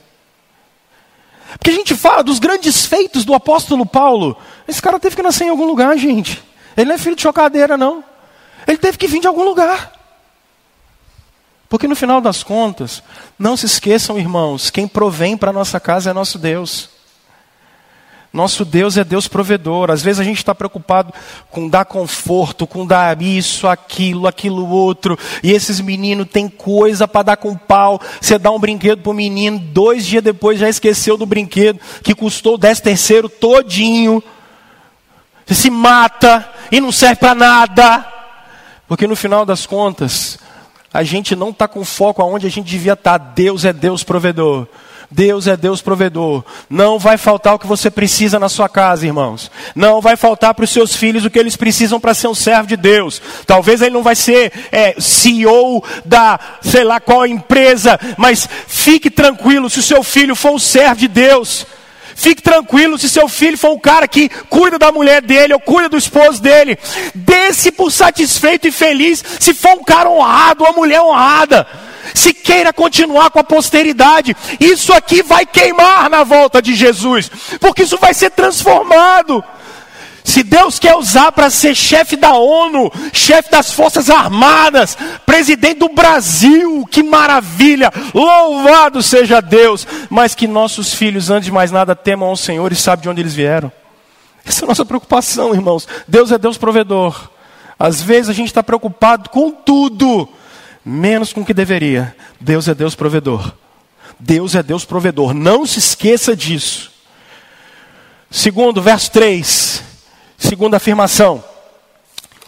Porque a gente fala dos grandes feitos do apóstolo Paulo. Esse cara teve que nascer em algum lugar, gente. Ele não é filho de chocadeira, não. Ele teve que vir de algum lugar. Porque no final das contas, não se esqueçam, irmãos, quem provém para nossa casa é nosso Deus. Nosso Deus é Deus provedor. Às vezes a gente está preocupado com dar conforto, com dar isso, aquilo, aquilo outro. E esses meninos têm coisa para dar com pau. Você dá um brinquedo para o menino, dois dias depois já esqueceu do brinquedo, que custou o dez terceiro todinho. Você se mata e não serve para nada. Porque no final das contas, a gente não está com foco aonde a gente devia estar. Tá. Deus é Deus provedor. Deus é Deus provedor. Não vai faltar o que você precisa na sua casa, irmãos. Não vai faltar para os seus filhos o que eles precisam para ser um servo de Deus. Talvez ele não vai ser é, CEO da, sei lá qual empresa, mas fique tranquilo se o seu filho for um servo de Deus. Fique tranquilo se seu filho for um cara que cuida da mulher dele ou cuida do esposo dele. Dê-se por satisfeito e feliz se for um cara honrado, uma mulher honrada. Se queira continuar com a posteridade, isso aqui vai queimar na volta de Jesus, porque isso vai ser transformado. Se Deus quer usar para ser chefe da ONU, chefe das Forças Armadas, presidente do Brasil, que maravilha! Louvado seja Deus! Mas que nossos filhos, antes de mais nada, temam ao Senhor e sabem de onde eles vieram. Essa é a nossa preocupação, irmãos. Deus é Deus provedor. Às vezes a gente está preocupado com tudo, menos com o que deveria. Deus é Deus provedor. Deus é Deus provedor. Não se esqueça disso. Segundo, verso 3. Segunda afirmação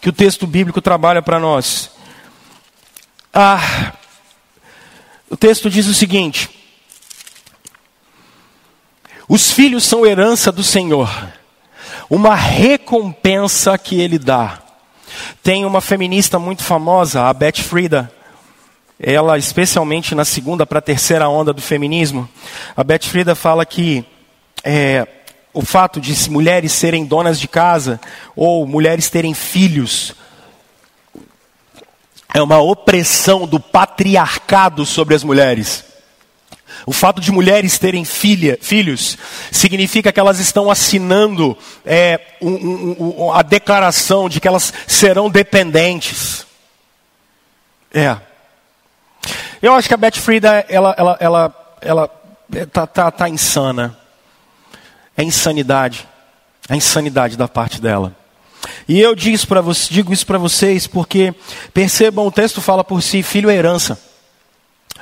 que o texto bíblico trabalha para nós. Ah, o texto diz o seguinte: Os filhos são herança do Senhor, uma recompensa que Ele dá. Tem uma feminista muito famosa, a Beth Frida. Ela, especialmente na segunda para a terceira onda do feminismo, a Beth Frida fala que é, o fato de mulheres serem donas de casa ou mulheres terem filhos é uma opressão do patriarcado sobre as mulheres. O fato de mulheres terem filha, filhos significa que elas estão assinando é, um, um, um, a declaração de que elas serão dependentes. É. Eu acho que a Beth Frida ela, ela, ela, ela tá, tá, tá insana. É insanidade. É insanidade da parte dela. E eu digo isso para você, digo isso para vocês porque percebam, o texto fala por si, filho é herança.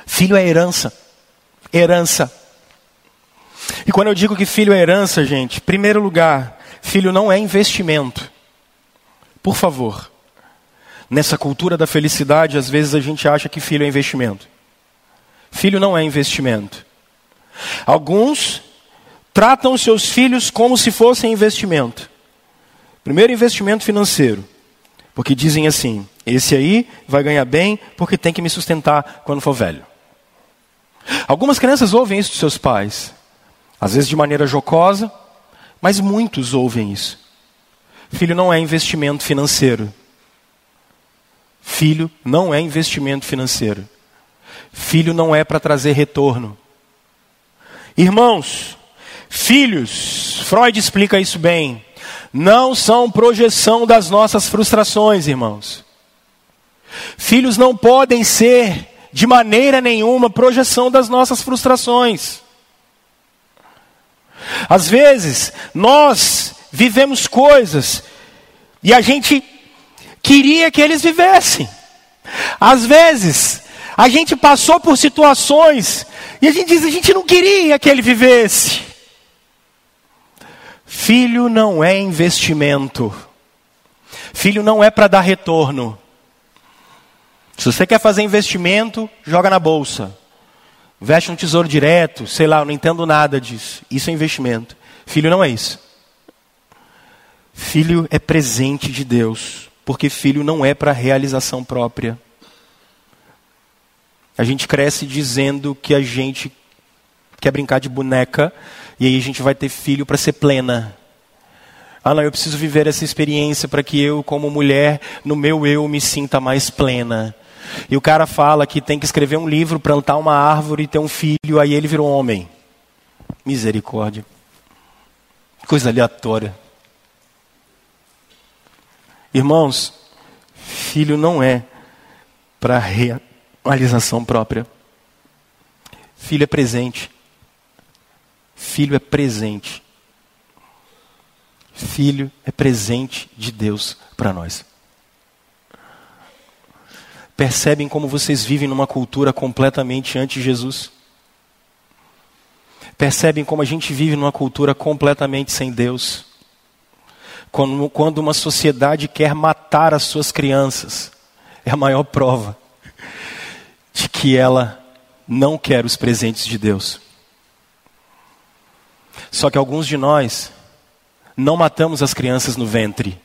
Filho é herança. Herança. E quando eu digo que filho é herança, gente, primeiro lugar, filho não é investimento. Por favor. Nessa cultura da felicidade, às vezes a gente acha que filho é investimento. Filho não é investimento. Alguns tratam seus filhos como se fossem investimento. Primeiro, investimento financeiro. Porque dizem assim: esse aí vai ganhar bem porque tem que me sustentar quando for velho. Algumas crianças ouvem isso dos seus pais, às vezes de maneira jocosa, mas muitos ouvem isso. Filho não é investimento financeiro. Filho não é investimento financeiro. Filho não é para trazer retorno. Irmãos, Filhos, Freud explica isso bem, não são projeção das nossas frustrações, irmãos. Filhos não podem ser, de maneira nenhuma, projeção das nossas frustrações. Às vezes, nós vivemos coisas e a gente queria que eles vivessem. Às vezes, a gente passou por situações e a gente diz: a gente não queria que ele vivesse. Filho não é investimento. Filho não é para dar retorno. Se você quer fazer investimento, joga na bolsa. Veste um tesouro direto, sei lá, eu não entendo nada disso. Isso é investimento. Filho não é isso. Filho é presente de Deus, porque filho não é para realização própria. A gente cresce dizendo que a gente quer brincar de boneca e aí a gente vai ter filho para ser plena. Ah, não, eu preciso viver essa experiência para que eu, como mulher, no meu eu, me sinta mais plena. E o cara fala que tem que escrever um livro, plantar uma árvore e ter um filho, aí ele virou homem. Misericórdia. Coisa aleatória. Irmãos, filho não é para realização própria. Filho é presente. Filho é presente. Filho é presente de Deus para nós. Percebem como vocês vivem numa cultura completamente anti-Jesus? Percebem como a gente vive numa cultura completamente sem Deus? Quando, quando uma sociedade quer matar as suas crianças, é a maior prova de que ela não quer os presentes de Deus. Só que alguns de nós não matamos as crianças no ventre.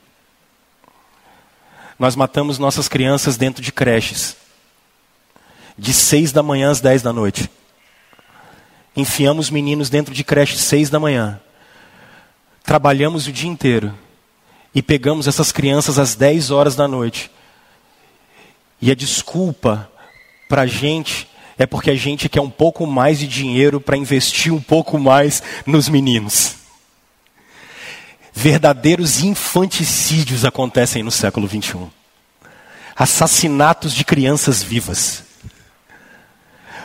Nós matamos nossas crianças dentro de creches. De seis da manhã às dez da noite. Enfiamos meninos dentro de creches seis da manhã. Trabalhamos o dia inteiro. E pegamos essas crianças às dez horas da noite. E a desculpa para a gente é porque a gente quer um pouco mais de dinheiro para investir um pouco mais nos meninos. Verdadeiros infanticídios acontecem no século 21. Assassinatos de crianças vivas.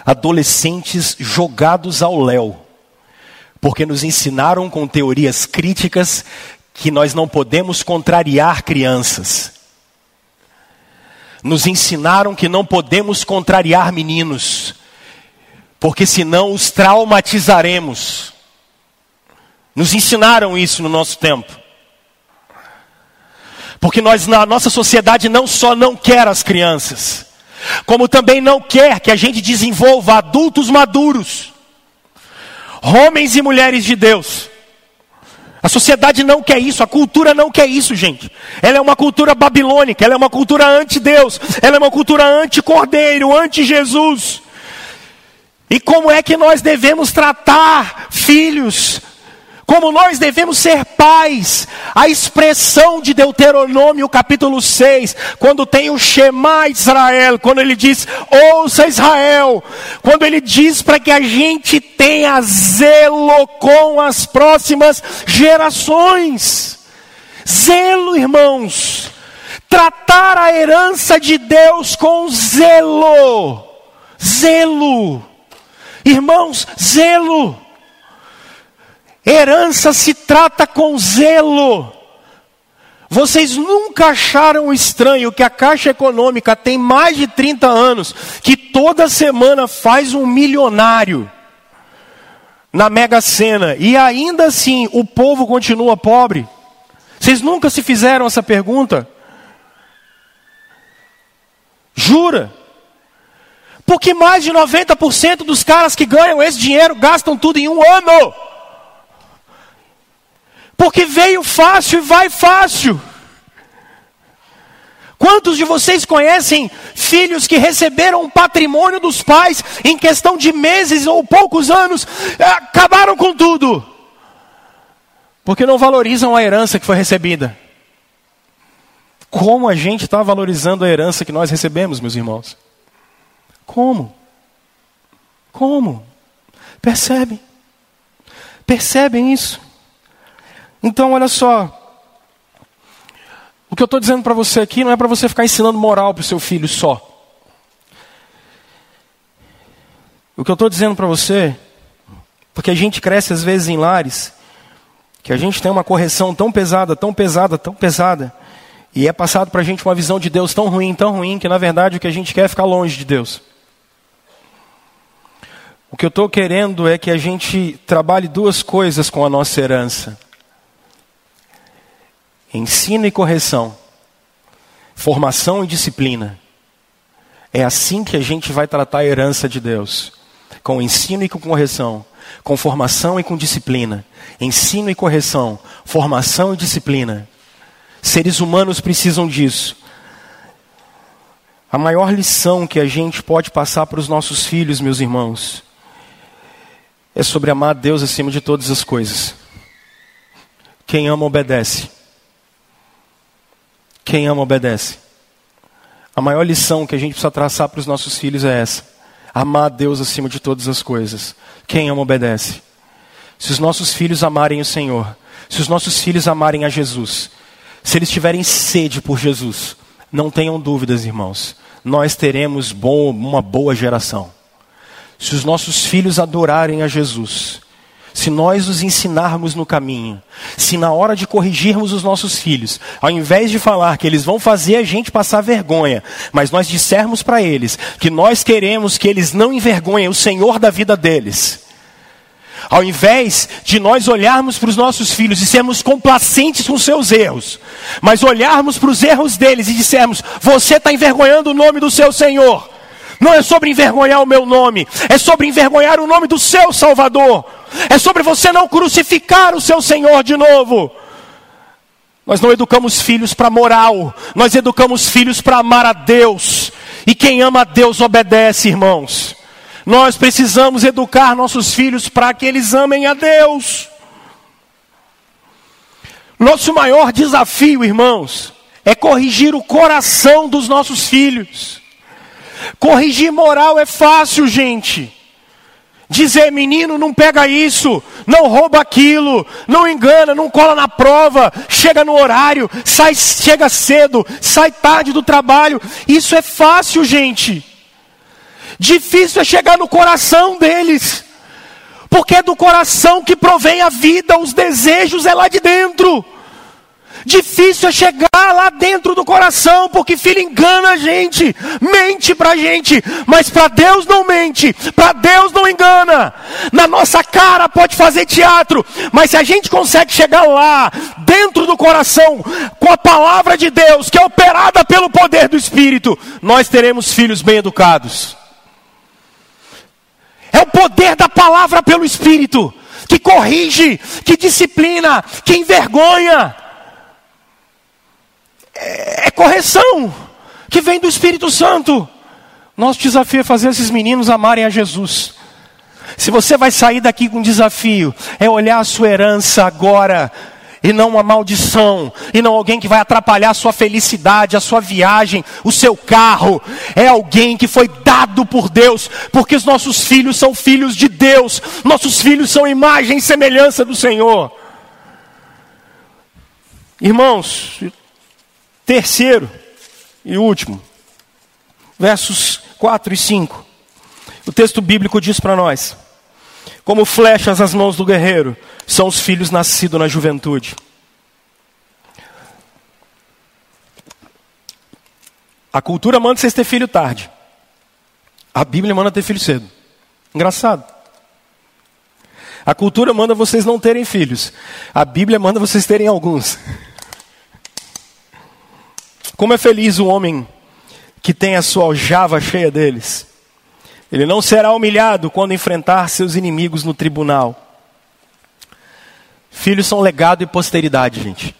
Adolescentes jogados ao léu. Porque nos ensinaram com teorias críticas que nós não podemos contrariar crianças. Nos ensinaram que não podemos contrariar meninos, porque senão os traumatizaremos. Nos ensinaram isso no nosso tempo. Porque nós, na nossa sociedade, não só não quer as crianças, como também não quer que a gente desenvolva adultos maduros, homens e mulheres de Deus. A sociedade não quer isso, a cultura não quer isso, gente. Ela é uma cultura babilônica, ela é uma cultura anti-Deus, ela é uma cultura anti-cordeiro, anti-Jesus. E como é que nós devemos tratar filhos como nós devemos ser pais. A expressão de Deuteronômio capítulo 6, quando tem o Shema Israel, quando ele diz, ouça Israel, quando ele diz para que a gente tenha zelo com as próximas gerações. Zelo, irmãos. Tratar a herança de Deus com zelo. Zelo. Irmãos, zelo. Herança se trata com zelo. Vocês nunca acharam estranho que a Caixa Econômica tem mais de 30 anos, que toda semana faz um milionário na Mega Sena e ainda assim o povo continua pobre? Vocês nunca se fizeram essa pergunta? Jura? Porque mais de 90% dos caras que ganham esse dinheiro gastam tudo em um ano. Porque veio fácil e vai fácil. Quantos de vocês conhecem filhos que receberam um patrimônio dos pais em questão de meses ou poucos anos, eh, acabaram com tudo? Porque não valorizam a herança que foi recebida. Como a gente está valorizando a herança que nós recebemos, meus irmãos? Como? Como? Percebe? Percebem isso? Então, olha só. O que eu estou dizendo para você aqui não é para você ficar ensinando moral para o seu filho só. O que eu estou dizendo para você, porque a gente cresce às vezes em lares, que a gente tem uma correção tão pesada, tão pesada, tão pesada, e é passado para a gente uma visão de Deus tão ruim, tão ruim, que na verdade o que a gente quer é ficar longe de Deus. O que eu estou querendo é que a gente trabalhe duas coisas com a nossa herança ensino e correção, formação e disciplina. É assim que a gente vai tratar a herança de Deus: com ensino e com correção, com formação e com disciplina. Ensino e correção, formação e disciplina. Seres humanos precisam disso. A maior lição que a gente pode passar para os nossos filhos, meus irmãos, é sobre amar Deus acima de todas as coisas. Quem ama, obedece. Quem ama obedece. A maior lição que a gente precisa traçar para os nossos filhos é essa: amar a Deus acima de todas as coisas. Quem ama obedece. Se os nossos filhos amarem o Senhor, se os nossos filhos amarem a Jesus, se eles tiverem sede por Jesus, não tenham dúvidas, irmãos, nós teremos bom, uma boa geração. Se os nossos filhos adorarem a Jesus, se nós os ensinarmos no caminho, se na hora de corrigirmos os nossos filhos, ao invés de falar que eles vão fazer a gente passar vergonha, mas nós dissermos para eles que nós queremos que eles não envergonhem o Senhor da vida deles, Ao invés de nós olharmos para os nossos filhos e sermos complacentes com seus erros, mas olharmos para os erros deles e dissermos: Você está envergonhando o nome do seu Senhor. Não é sobre envergonhar o meu nome, é sobre envergonhar o nome do seu Salvador. É sobre você não crucificar o seu Senhor de novo. Nós não educamos filhos para moral, nós educamos filhos para amar a Deus. E quem ama a Deus obedece, irmãos. Nós precisamos educar nossos filhos para que eles amem a Deus. Nosso maior desafio, irmãos, é corrigir o coração dos nossos filhos. Corrigir moral é fácil, gente. Dizer, menino, não pega isso, não rouba aquilo, não engana, não cola na prova, chega no horário, sai, chega cedo, sai tarde do trabalho. Isso é fácil, gente. Difícil é chegar no coração deles, porque é do coração que provém a vida, os desejos é lá de dentro. Difícil é chegar lá dentro do coração, porque filho engana a gente, mente para a gente, mas para Deus não mente, para Deus não engana. Na nossa cara pode fazer teatro, mas se a gente consegue chegar lá, dentro do coração, com a palavra de Deus, que é operada pelo poder do Espírito, nós teremos filhos bem educados. É o poder da palavra pelo Espírito que corrige, que disciplina, que envergonha é, é correção que vem do Espírito Santo. Nosso desafio é fazer esses meninos amarem a Jesus. Se você vai sair daqui com um desafio, é olhar a sua herança agora, e não uma maldição, e não alguém que vai atrapalhar a sua felicidade, a sua viagem, o seu carro. É alguém que foi dado por Deus, porque os nossos filhos são filhos de Deus, nossos filhos são imagem e semelhança do Senhor. Irmãos, Terceiro e último, versos 4 e 5. O texto bíblico diz para nós: Como flechas as mãos do guerreiro, são os filhos nascidos na juventude. A cultura manda vocês ter filho tarde. A Bíblia manda ter filho cedo. Engraçado. A cultura manda vocês não terem filhos. A Bíblia manda vocês terem alguns. Como é feliz o homem que tem a sua aljava cheia deles. Ele não será humilhado quando enfrentar seus inimigos no tribunal. Filhos são legado e posteridade, gente.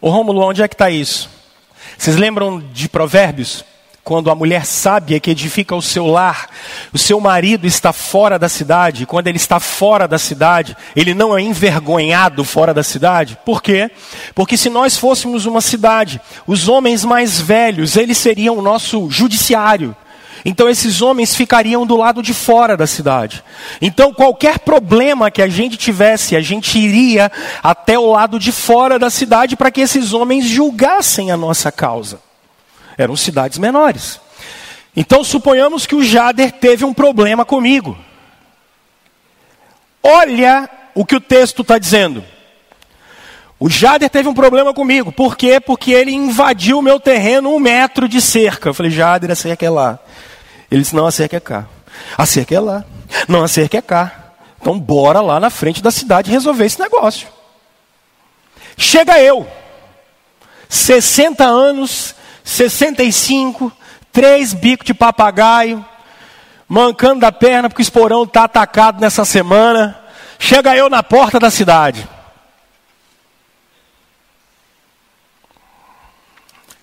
Ô Rômulo, onde é que está isso? Vocês lembram de Provérbios? Quando a mulher sábia que edifica o seu lar, o seu marido está fora da cidade, quando ele está fora da cidade, ele não é envergonhado fora da cidade. Por quê? Porque se nós fôssemos uma cidade, os homens mais velhos, eles seriam o nosso judiciário. Então esses homens ficariam do lado de fora da cidade. Então qualquer problema que a gente tivesse, a gente iria até o lado de fora da cidade para que esses homens julgassem a nossa causa. Eram cidades menores. Então suponhamos que o Jader teve um problema comigo. Olha o que o texto está dizendo. O Jader teve um problema comigo. Por quê? Porque ele invadiu o meu terreno um metro de cerca. Eu falei, Jader, a cerca é lá. Ele disse, não, a cerca é cá. A cerca é lá. Não, a cerca é cá. Então bora lá na frente da cidade resolver esse negócio. Chega eu. 60 anos 65, três bicos de papagaio, mancando da perna porque o esporão está atacado nessa semana. Chega eu na porta da cidade.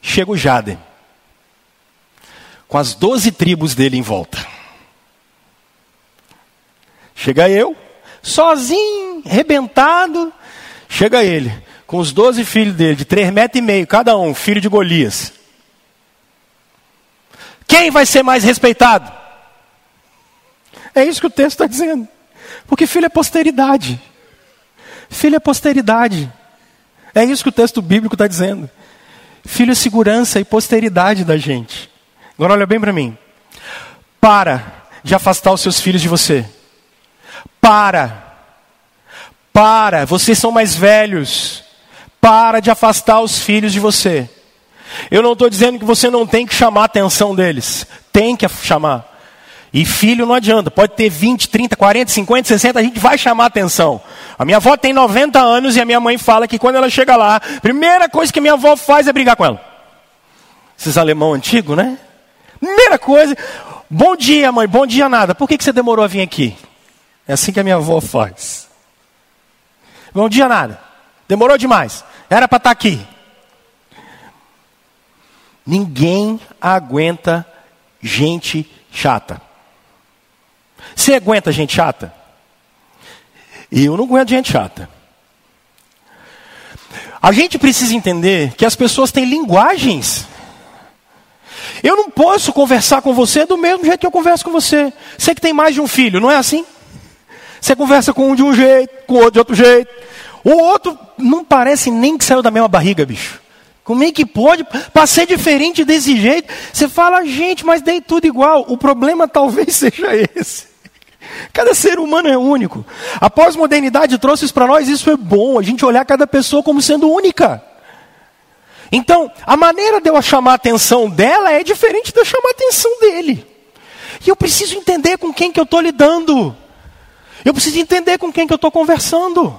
Chega o Jaden, com as doze tribos dele em volta. Chega eu, sozinho, rebentado. Chega ele, com os doze filhos dele, de três metros e meio, cada um, filho de Golias. Quem vai ser mais respeitado? É isso que o texto está dizendo. Porque filho é posteridade. Filho é posteridade. É isso que o texto bíblico está dizendo. Filho é segurança e posteridade da gente. Agora olha bem para mim. Para de afastar os seus filhos de você. Para. Para. Vocês são mais velhos. Para de afastar os filhos de você. Eu não estou dizendo que você não tem que chamar a atenção deles. Tem que chamar. E filho não adianta, pode ter 20, 30, 40, 50, 60, a gente vai chamar atenção. A minha avó tem 90 anos e a minha mãe fala que quando ela chega lá, a primeira coisa que minha avó faz é brigar com ela. Esses alemão antigo, né? Primeira coisa, bom dia mãe, bom dia nada. Por que, que você demorou a vir aqui? É assim que a minha avó faz. Bom dia nada. Demorou demais. Era para estar tá aqui. Ninguém aguenta gente chata. Você aguenta gente chata? Eu não aguento gente chata. A gente precisa entender que as pessoas têm linguagens. Eu não posso conversar com você do mesmo jeito que eu converso com você. Você que tem mais de um filho, não é assim? Você conversa com um de um jeito, com o outro de outro jeito. O outro não parece nem que saiu da mesma barriga, bicho. Como é que pode? Para ser diferente desse jeito, você fala, gente, mas dei tudo igual. O problema talvez seja esse. Cada ser humano é único. A pós-modernidade trouxe isso para nós, isso é bom, a gente olhar cada pessoa como sendo única. Então, a maneira de eu chamar a atenção dela é diferente de eu chamar a atenção dele. E eu preciso entender com quem que eu estou lidando. Eu preciso entender com quem que eu estou conversando.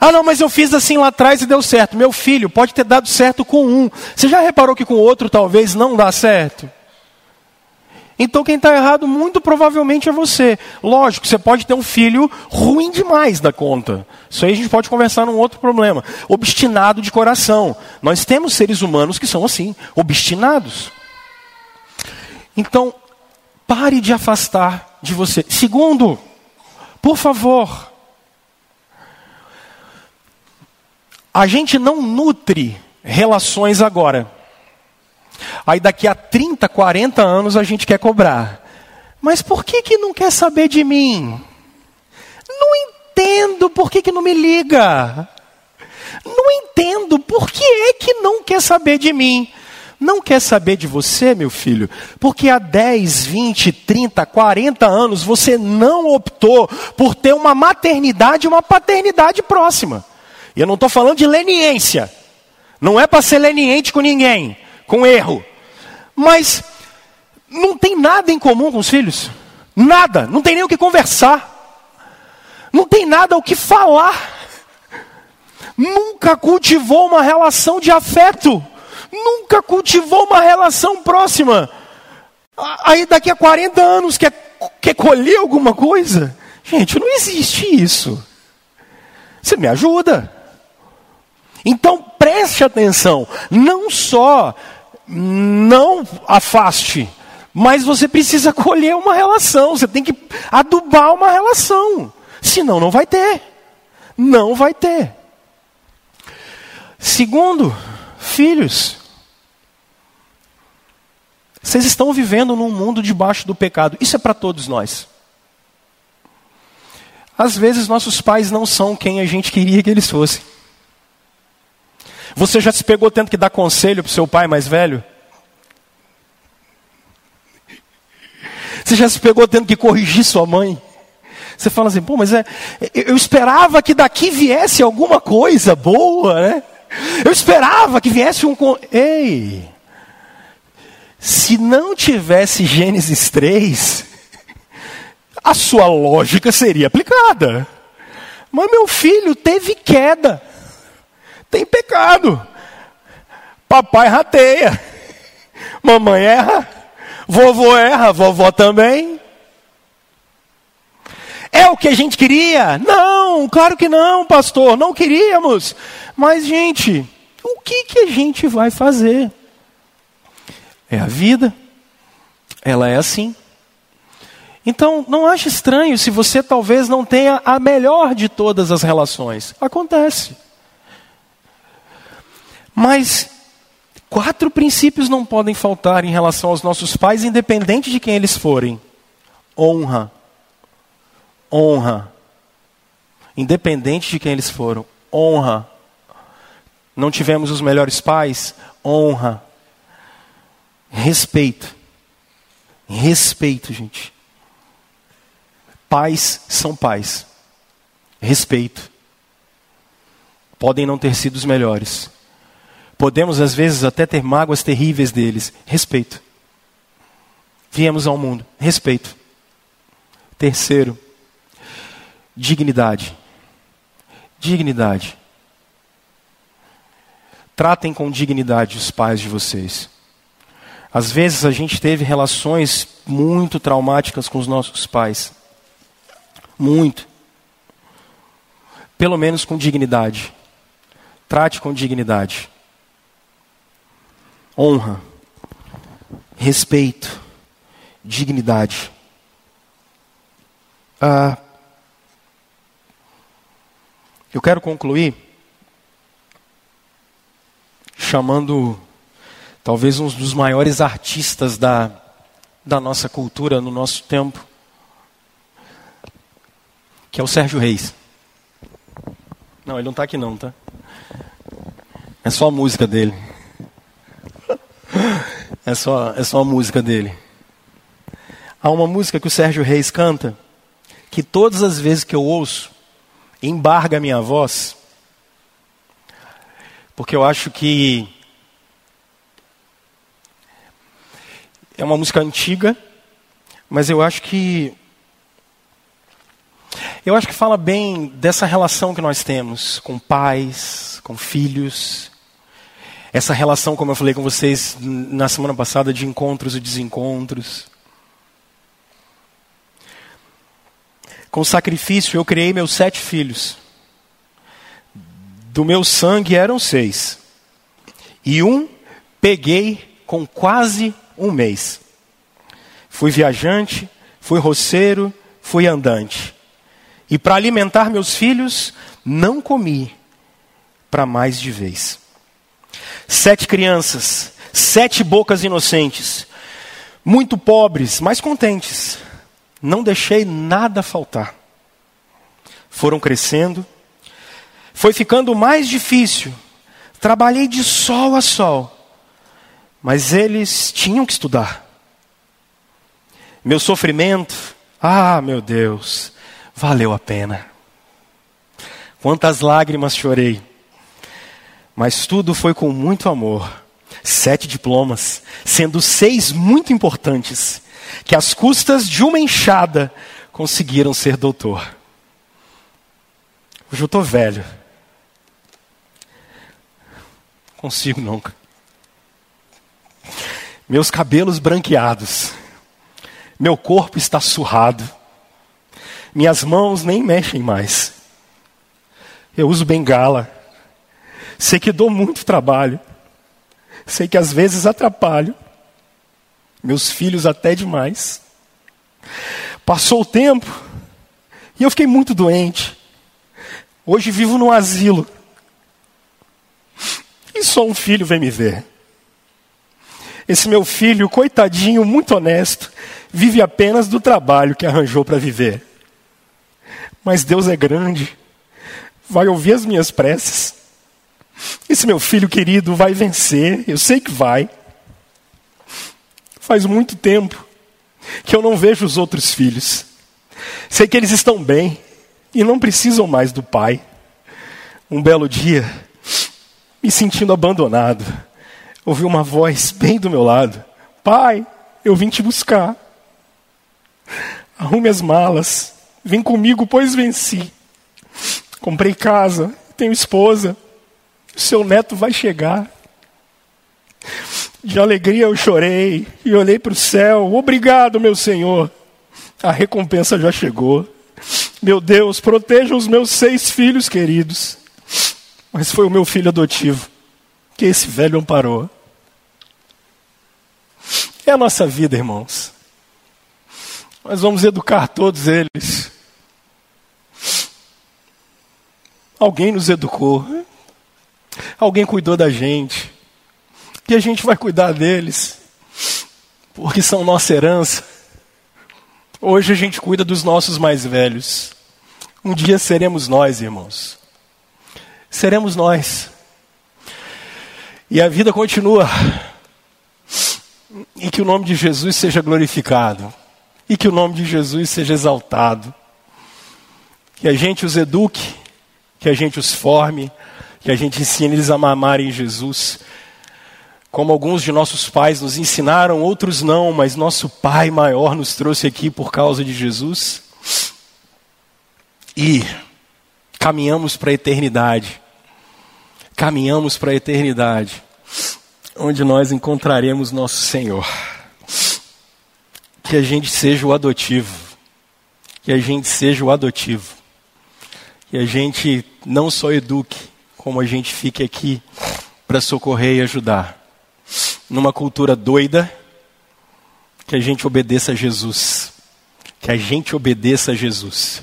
Ah, não, mas eu fiz assim lá atrás e deu certo. Meu filho pode ter dado certo com um. Você já reparou que com outro talvez não dá certo? Então quem está errado muito provavelmente é você. Lógico, você pode ter um filho ruim demais da conta. Isso aí a gente pode conversar num outro problema. Obstinado de coração. Nós temos seres humanos que são assim, obstinados. Então, pare de afastar de você. Segundo, por favor, a gente não nutre relações agora. Aí daqui a 30, 40 anos a gente quer cobrar. Mas por que, que não quer saber de mim? Não entendo por que, que não me liga. Não entendo por que é que não quer saber de mim. Não quer saber de você, meu filho, porque há 10, 20, 30, 40 anos você não optou por ter uma maternidade e uma paternidade próxima. E eu não estou falando de leniência. Não é para ser leniente com ninguém com erro. Mas não tem nada em comum com os filhos. Nada. Não tem nem o que conversar. Não tem nada o que falar. Nunca cultivou uma relação de afeto. Nunca cultivou uma relação próxima. Aí daqui a 40 anos quer, quer colher alguma coisa? Gente, não existe isso. Você me ajuda. Então preste atenção. Não só não afaste, mas você precisa colher uma relação, você tem que adubar uma relação, senão não vai ter. Não vai ter. Segundo, filhos. Vocês estão vivendo num mundo debaixo do pecado. Isso é para todos nós. Às vezes nossos pais não são quem a gente queria que eles fossem. Você já se pegou tendo que dar conselho para o seu pai mais velho? Você já se pegou tendo que corrigir sua mãe? Você fala assim, pô, mas é, eu esperava que daqui viesse alguma coisa boa, né? Eu esperava que viesse um. Ei! Se não tivesse Gênesis 3, a sua lógica seria aplicada. Mas meu filho teve queda tem pecado. Papai rateia. Mamãe erra. Vovô erra. Vovó também. É o que a gente queria? Não, claro que não, pastor. Não queríamos. Mas, gente, o que, que a gente vai fazer? É a vida. Ela é assim. Então, não ache estranho se você talvez não tenha a melhor de todas as relações. Acontece. Mas quatro princípios não podem faltar em relação aos nossos pais, independente de quem eles forem: honra. Honra. Independente de quem eles foram. Honra. Não tivemos os melhores pais? Honra. Respeito. Respeito, gente. Pais são pais. Respeito. Podem não ter sido os melhores, Podemos, às vezes, até ter mágoas terríveis deles. Respeito. viemos ao mundo? Respeito. Terceiro, dignidade. Dignidade. Tratem com dignidade os pais de vocês. Às vezes a gente teve relações muito traumáticas com os nossos pais. Muito. Pelo menos com dignidade. Trate com dignidade. Honra. Respeito. Dignidade. Ah, eu quero concluir chamando talvez um dos maiores artistas da, da nossa cultura no nosso tempo, que é o Sérgio Reis. Não, ele não está aqui não, tá? É só a música dele. É só, é só a música dele. Há uma música que o Sérgio Reis canta, que todas as vezes que eu ouço, embarga a minha voz, porque eu acho que é uma música antiga, mas eu acho que eu acho que fala bem dessa relação que nós temos com pais, com filhos. Essa relação, como eu falei com vocês na semana passada, de encontros e desencontros. Com sacrifício, eu criei meus sete filhos. Do meu sangue eram seis. E um peguei com quase um mês. Fui viajante, fui roceiro, fui andante. E para alimentar meus filhos, não comi para mais de vez. Sete crianças, sete bocas inocentes, muito pobres, mas contentes. Não deixei nada faltar. Foram crescendo, foi ficando mais difícil. Trabalhei de sol a sol. Mas eles tinham que estudar. Meu sofrimento, ah, meu Deus, valeu a pena. Quantas lágrimas chorei. Mas tudo foi com muito amor. Sete diplomas, sendo seis muito importantes, que às custas de uma enxada conseguiram ser doutor. Hoje eu estou velho consigo nunca. Meus cabelos branqueados, meu corpo está surrado, minhas mãos nem mexem mais. Eu uso bengala, sei que dou muito trabalho, sei que às vezes atrapalho, meus filhos até demais. Passou o tempo e eu fiquei muito doente. Hoje vivo num asilo e só um filho vem me ver. Esse meu filho, coitadinho, muito honesto, vive apenas do trabalho que arranjou para viver. Mas Deus é grande, vai ouvir as minhas preces. Esse meu filho querido vai vencer, eu sei que vai. Faz muito tempo que eu não vejo os outros filhos. Sei que eles estão bem e não precisam mais do pai. Um belo dia, me sentindo abandonado, ouvi uma voz bem do meu lado: Pai, eu vim te buscar. Arrume as malas, vem comigo, pois venci. Comprei casa, tenho esposa, seu neto vai chegar. De alegria eu chorei e olhei para o céu. Obrigado, meu Senhor. A recompensa já chegou. Meu Deus, proteja os meus seis filhos queridos. Mas foi o meu filho adotivo que esse velho amparou. É a nossa vida, irmãos. Nós vamos educar todos eles. Alguém nos educou. Alguém cuidou da gente. E a gente vai cuidar deles. Porque são nossa herança. Hoje a gente cuida dos nossos mais velhos. Um dia seremos nós, irmãos seremos nós. E a vida continua. E que o nome de Jesus seja glorificado. E que o nome de Jesus seja exaltado. Que a gente os eduque, que a gente os forme, que a gente ensine eles a amarem Jesus como alguns de nossos pais nos ensinaram, outros não, mas nosso Pai maior nos trouxe aqui por causa de Jesus. E caminhamos para a eternidade. Caminhamos para a eternidade, onde nós encontraremos nosso Senhor. Que a gente seja o adotivo. Que a gente seja o adotivo. Que a gente não só eduque, como a gente fique aqui para socorrer e ajudar. Numa cultura doida, que a gente obedeça a Jesus. Que a gente obedeça a Jesus.